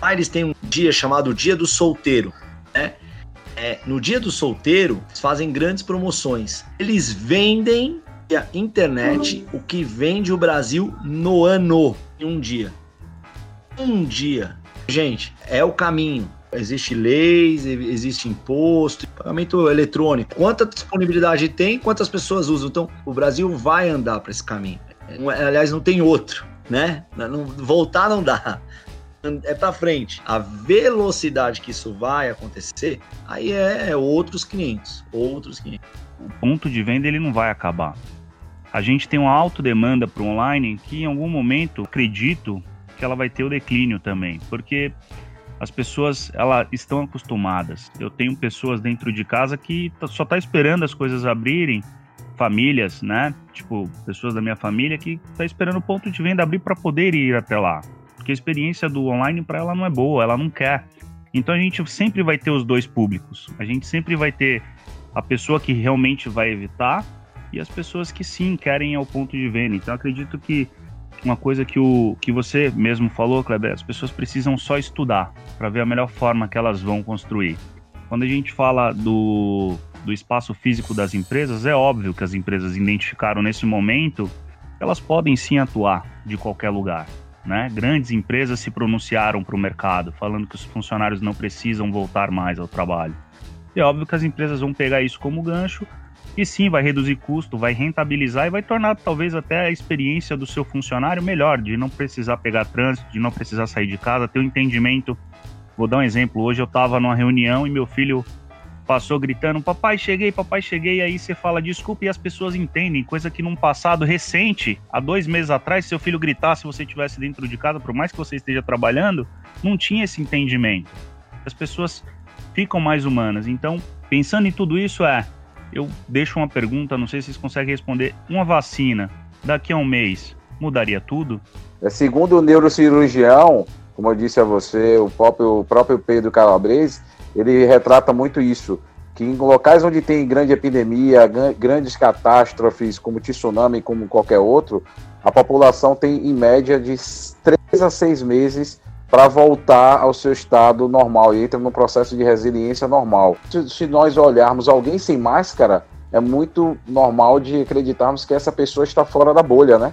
Lá eles têm um dia chamado Dia do Solteiro, né? É, no Dia do Solteiro, eles fazem grandes promoções. Eles vendem a internet o que vende o Brasil no ano, em um dia. Um dia. Gente, é o caminho. Existe leis, existe imposto, pagamento eletrônico. Quanta disponibilidade tem, quantas pessoas usam. Então, o Brasil vai andar para esse caminho. É, aliás, não tem outro, né? Voltar não dá. É para frente. A velocidade que isso vai acontecer, aí é, é outros 500, outros 500. O ponto de venda ele não vai acabar a gente tem uma alta demanda para o online que em algum momento acredito que ela vai ter o declínio também, porque as pessoas elas estão acostumadas. Eu tenho pessoas dentro de casa que tá, só tá esperando as coisas abrirem, famílias, né? Tipo, pessoas da minha família que tá esperando o ponto de venda abrir para poder ir até lá. Porque a experiência do online para ela não é boa, ela não quer. Então a gente sempre vai ter os dois públicos. A gente sempre vai ter a pessoa que realmente vai evitar e as pessoas que sim querem ao ponto de venda. Então acredito que uma coisa que, o, que você mesmo falou, Kleber, as pessoas precisam só estudar para ver a melhor forma que elas vão construir. Quando a gente fala do, do espaço físico das empresas, é óbvio que as empresas identificaram nesse momento que elas podem sim atuar de qualquer lugar. Né? Grandes empresas se pronunciaram para o mercado, falando que os funcionários não precisam voltar mais ao trabalho. E é óbvio que as empresas vão pegar isso como gancho e sim, vai reduzir custo, vai rentabilizar e vai tornar talvez até a experiência do seu funcionário melhor, de não precisar pegar trânsito, de não precisar sair de casa, ter um entendimento. Vou dar um exemplo. Hoje eu estava numa reunião e meu filho passou gritando: Papai, cheguei, papai, cheguei. Aí você fala desculpa e as pessoas entendem, coisa que num passado recente, há dois meses atrás, seu filho gritasse se você estivesse dentro de casa, por mais que você esteja trabalhando, não tinha esse entendimento. As pessoas ficam mais humanas. Então, pensando em tudo isso, é eu deixo uma pergunta, não sei se vocês conseguem responder. Uma vacina, daqui a um mês, mudaria tudo? É, segundo o neurocirurgião, como eu disse a você, o próprio, o próprio Pedro Calabrese, ele retrata muito isso, que em locais onde tem grande epidemia, grandes catástrofes, como tsunami, como qualquer outro, a população tem em média de 3 a 6 meses para voltar ao seu estado normal e entra no processo de resiliência normal. Se, se nós olharmos alguém sem máscara, é muito normal de acreditarmos que essa pessoa está fora da bolha, né?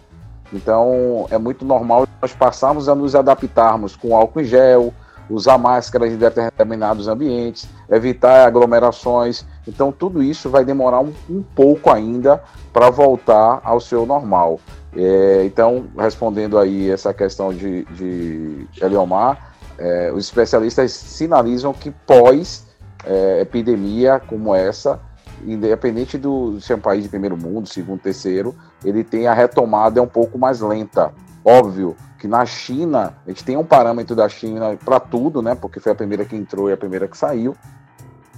Então é muito normal nós passarmos a nos adaptarmos com álcool em gel, usar máscaras em determinados ambientes, evitar aglomerações. Então tudo isso vai demorar um, um pouco ainda para voltar ao seu normal. É, então, respondendo aí essa questão de, de Eliomar, é, os especialistas sinalizam que pós é, epidemia como essa, independente do se é um país de primeiro mundo, segundo, terceiro, ele tem a retomada é um pouco mais lenta. Óbvio que na China, a gente tem um parâmetro da China para tudo, né? Porque foi a primeira que entrou e a primeira que saiu,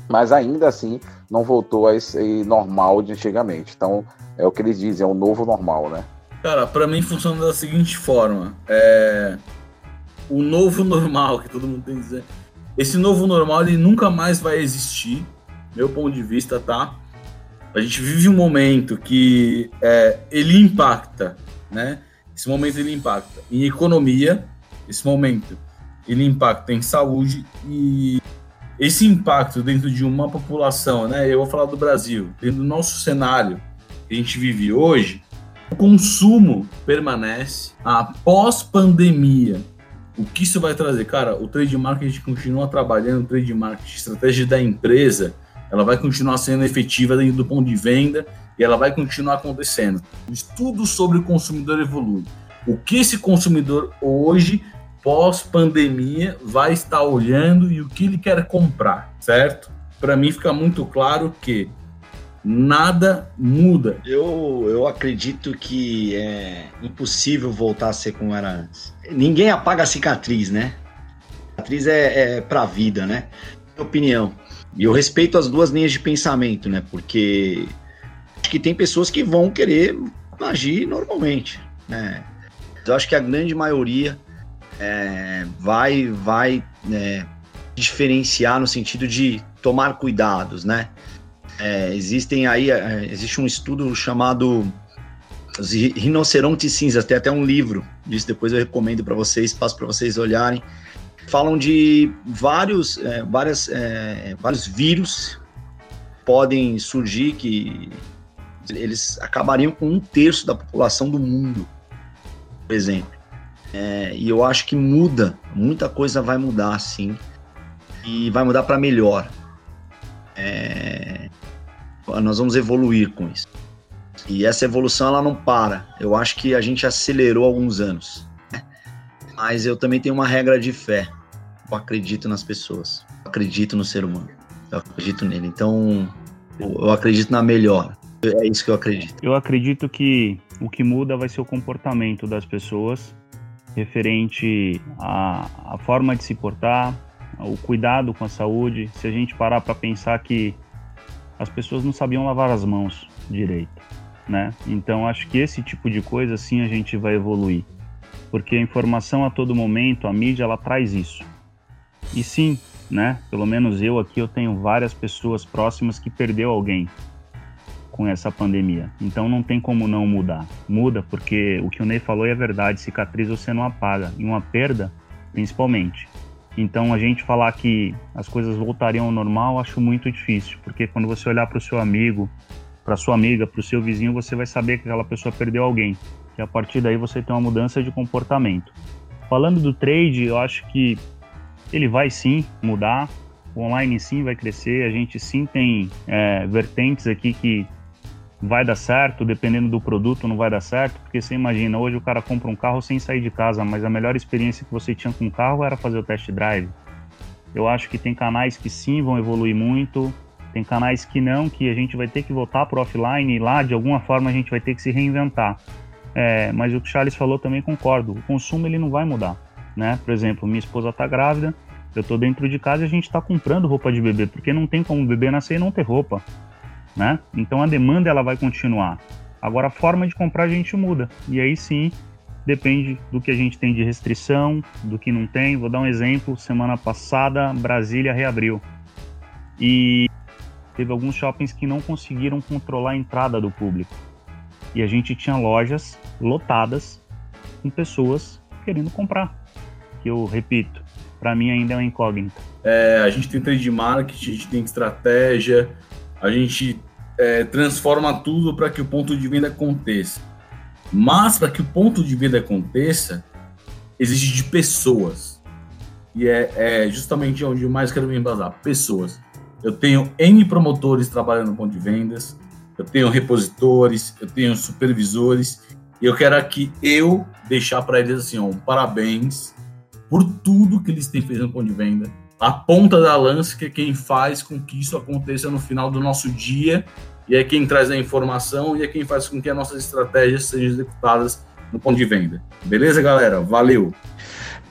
mas ainda assim não voltou a esse normal de antigamente. Então, é o que eles dizem, é o novo normal, né? Cara, para mim funciona da seguinte forma: é o novo [LAUGHS] normal que todo mundo tem que dizer. Esse novo normal ele nunca mais vai existir, meu ponto de vista, tá? A gente vive um momento que é, ele impacta, né? Esse momento ele impacta em economia, esse momento ele impacta em saúde e esse impacto dentro de uma população, né? Eu vou falar do Brasil, dentro do nosso cenário que a gente vive hoje, o consumo permanece após pandemia. O que isso vai trazer? Cara, o trade marketing continua trabalhando, o trade marketing, estratégia da empresa, ela vai continuar sendo efetiva dentro do ponto de venda e ela vai continuar acontecendo. O estudo sobre o consumidor evolui. O que esse consumidor hoje, pós-pandemia, vai estar olhando e o que ele quer comprar, certo? Para mim fica muito claro que nada muda. Eu, eu acredito que é impossível voltar a ser como era antes. Ninguém apaga a cicatriz, né? Cicatriz é, é pra vida, né? Minha opinião. E eu respeito as duas linhas de pensamento, né? Porque acho que tem pessoas que vão querer agir normalmente, né? Eu acho que a grande maioria é, vai, vai é, diferenciar no sentido de tomar cuidados, né? É, existem aí, é, existe um estudo chamado Os Rinocerontes Cinzas, tem até um livro disso, depois eu recomendo para vocês, passo para vocês olharem. Falam de vários, é, várias, é, vários vírus podem surgir que eles acabariam com um terço da população do mundo, por exemplo. É, e eu acho que muda, muita coisa vai mudar, sim, e vai mudar para melhor. É, nós vamos evoluir com isso. E essa evolução ela não para. Eu acho que a gente acelerou alguns anos. Né? Mas eu também tenho uma regra de fé. Eu acredito nas pessoas. Eu acredito no ser humano. Eu acredito nele. Então, eu acredito na melhor. É isso que eu acredito. Eu acredito que o que muda vai ser o comportamento das pessoas referente à, à forma de se portar, o cuidado com a saúde. Se a gente parar para pensar que as pessoas não sabiam lavar as mãos direito, né? Então acho que esse tipo de coisa sim a gente vai evoluir, porque a informação a todo momento, a mídia ela traz isso. E sim, né? Pelo menos eu aqui eu tenho várias pessoas próximas que perdeu alguém com essa pandemia. Então não tem como não mudar. Muda porque o que o Ney falou é verdade, cicatriz você não apaga, e uma perda principalmente. Então a gente falar que as coisas voltariam ao normal, acho muito difícil, porque quando você olhar para o seu amigo, para sua amiga, para o seu vizinho, você vai saber que aquela pessoa perdeu alguém. E a partir daí você tem uma mudança de comportamento. Falando do trade, eu acho que ele vai sim mudar, o online sim vai crescer, a gente sim tem é, vertentes aqui que vai dar certo, dependendo do produto não vai dar certo, porque você imagina, hoje o cara compra um carro sem sair de casa, mas a melhor experiência que você tinha com o carro era fazer o test drive. Eu acho que tem canais que sim vão evoluir muito, tem canais que não, que a gente vai ter que voltar para offline e lá de alguma forma a gente vai ter que se reinventar. É, mas o que o Charles falou também concordo, o consumo ele não vai mudar, né? Por exemplo, minha esposa está grávida, eu estou dentro de casa e a gente está comprando roupa de bebê, porque não tem como o bebê nascer e não ter roupa. Né? Então a demanda ela vai continuar. Agora a forma de comprar a gente muda. E aí sim, depende do que a gente tem de restrição, do que não tem. Vou dar um exemplo, semana passada Brasília reabriu. E teve alguns shoppings que não conseguiram controlar a entrada do público. E a gente tinha lojas lotadas com pessoas querendo comprar. Que eu repito, para mim ainda é uma incógnita. É, a gente tem trade marketing, a gente tem estratégia, a gente é, transforma tudo para que o ponto de venda aconteça. Mas para que o ponto de venda aconteça, exige de pessoas. E é, é justamente onde eu mais quero me embasar: pessoas. Eu tenho N promotores trabalhando no ponto de vendas, eu tenho repositores, eu tenho supervisores, e eu quero aqui eu deixar para eles assim, ó, um parabéns por tudo que eles têm feito no ponto de venda. A ponta da lança que é quem faz com que isso aconteça no final do nosso dia e é quem traz a informação e é quem faz com que as nossas estratégias sejam executadas no ponto de venda. Beleza, galera? Valeu!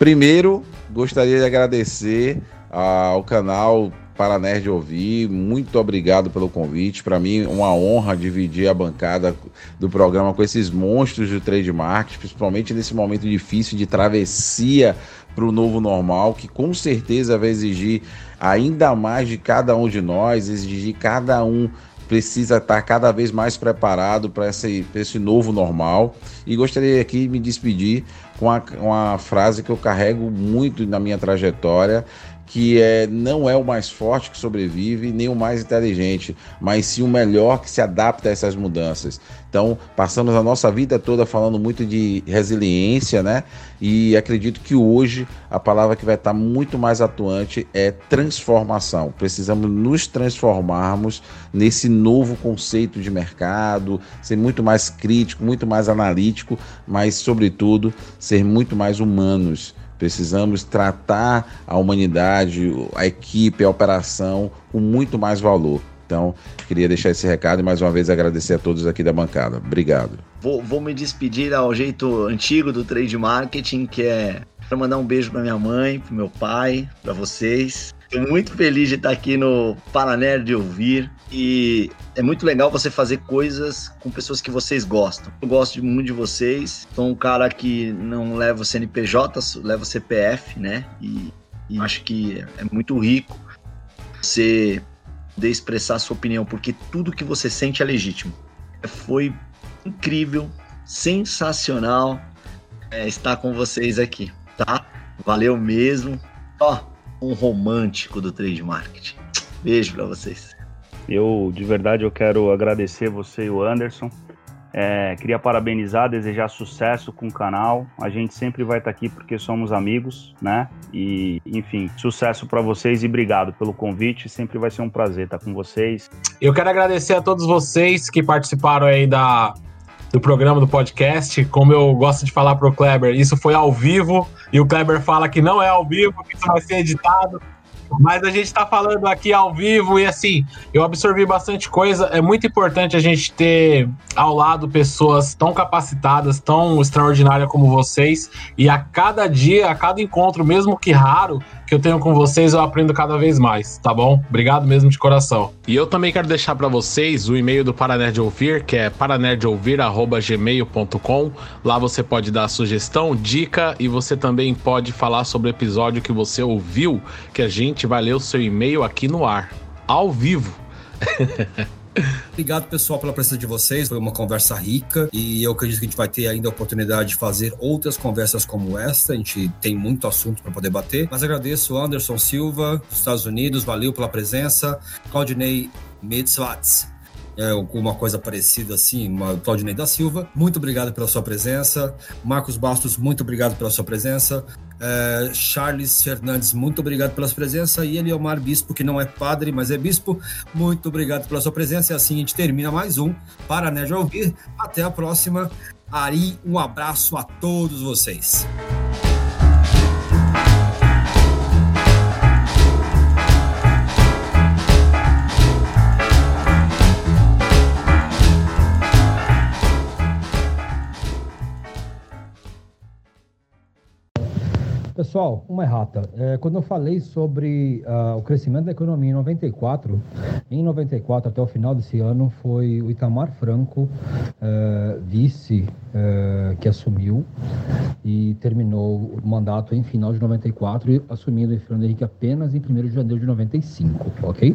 Primeiro, gostaria de agradecer ao canal para Nerd Ouvir. Muito obrigado pelo convite. Para mim, uma honra dividir a bancada do programa com esses monstros do trade principalmente nesse momento difícil de travessia para o novo normal, que com certeza vai exigir ainda mais de cada um de nós, exigir cada um precisa estar cada vez mais preparado para esse, esse novo normal. E gostaria aqui de me despedir com uma, uma frase que eu carrego muito na minha trajetória que é, não é o mais forte que sobrevive, nem o mais inteligente, mas sim o melhor que se adapta a essas mudanças. Então, passamos a nossa vida toda falando muito de resiliência, né? E acredito que hoje a palavra que vai estar muito mais atuante é transformação. Precisamos nos transformarmos nesse novo conceito de mercado, ser muito mais crítico, muito mais analítico, mas, sobretudo, ser muito mais humanos Precisamos tratar a humanidade, a equipe, a operação com muito mais valor. Então, queria deixar esse recado e mais uma vez agradecer a todos aqui da bancada. Obrigado. Vou, vou me despedir ao jeito antigo do trade marketing, que é para mandar um beijo para minha mãe, para meu pai, para vocês. Estou muito feliz de estar aqui no Paraner de ouvir e é muito legal você fazer coisas com pessoas que vocês gostam. Eu gosto muito de vocês. Sou um cara que não leva o CNPJ, leva o CPF, né? E, e acho que é muito rico você poder expressar a sua opinião, porque tudo que você sente é legítimo. Foi incrível, sensacional é, estar com vocês aqui, tá? Valeu mesmo. Ó, um romântico do trade marketing. Beijo para vocês. Eu, de verdade, eu quero agradecer você e o Anderson. É, queria parabenizar, desejar sucesso com o canal. A gente sempre vai estar aqui porque somos amigos, né? E, enfim, sucesso para vocês e obrigado pelo convite. Sempre vai ser um prazer estar com vocês. Eu quero agradecer a todos vocês que participaram aí da, do programa do podcast. Como eu gosto de falar pro Kleber, isso foi ao vivo e o Kleber fala que não é ao vivo, que isso vai ser editado. Mas a gente está falando aqui ao vivo e assim, eu absorvi bastante coisa. É muito importante a gente ter ao lado pessoas tão capacitadas, tão extraordinárias como vocês. E a cada dia, a cada encontro, mesmo que raro, que eu tenho com vocês, eu aprendo cada vez mais, tá bom? Obrigado mesmo de coração. E eu também quero deixar para vocês o e-mail do Paranerd Ouvir, que é paranerdouvir@gmail.com. Lá você pode dar sugestão, dica e você também pode falar sobre o episódio que você ouviu, que a gente vai ler o seu e-mail aqui no ar, ao vivo. [LAUGHS] Obrigado, pessoal, pela presença de vocês. Foi uma conversa rica e eu acredito que a gente vai ter ainda a oportunidade de fazer outras conversas como esta. A gente tem muito assunto para poder bater. Mas agradeço Anderson Silva, dos Estados Unidos, valeu pela presença. Claudinei Mitzwatz, é, alguma coisa parecida assim, uma Claudinei da Silva. Muito obrigado pela sua presença. Marcos Bastos, muito obrigado pela sua presença. É, Charles Fernandes, muito obrigado pela sua presença. E Eliomar Bispo, que não é padre, mas é bispo, muito obrigado pela sua presença. E assim a gente termina mais um para Nerd Ouvir. Até a próxima. Ari, um abraço a todos vocês. Pessoal, uma errata. É, quando eu falei sobre uh, o crescimento da economia em 94, em 94 até o final desse ano foi o Itamar Franco, uh, vice, uh, que assumiu e terminou o mandato em final de 94 e assumindo o Fernando Henrique apenas em 1 de janeiro de 95, ok?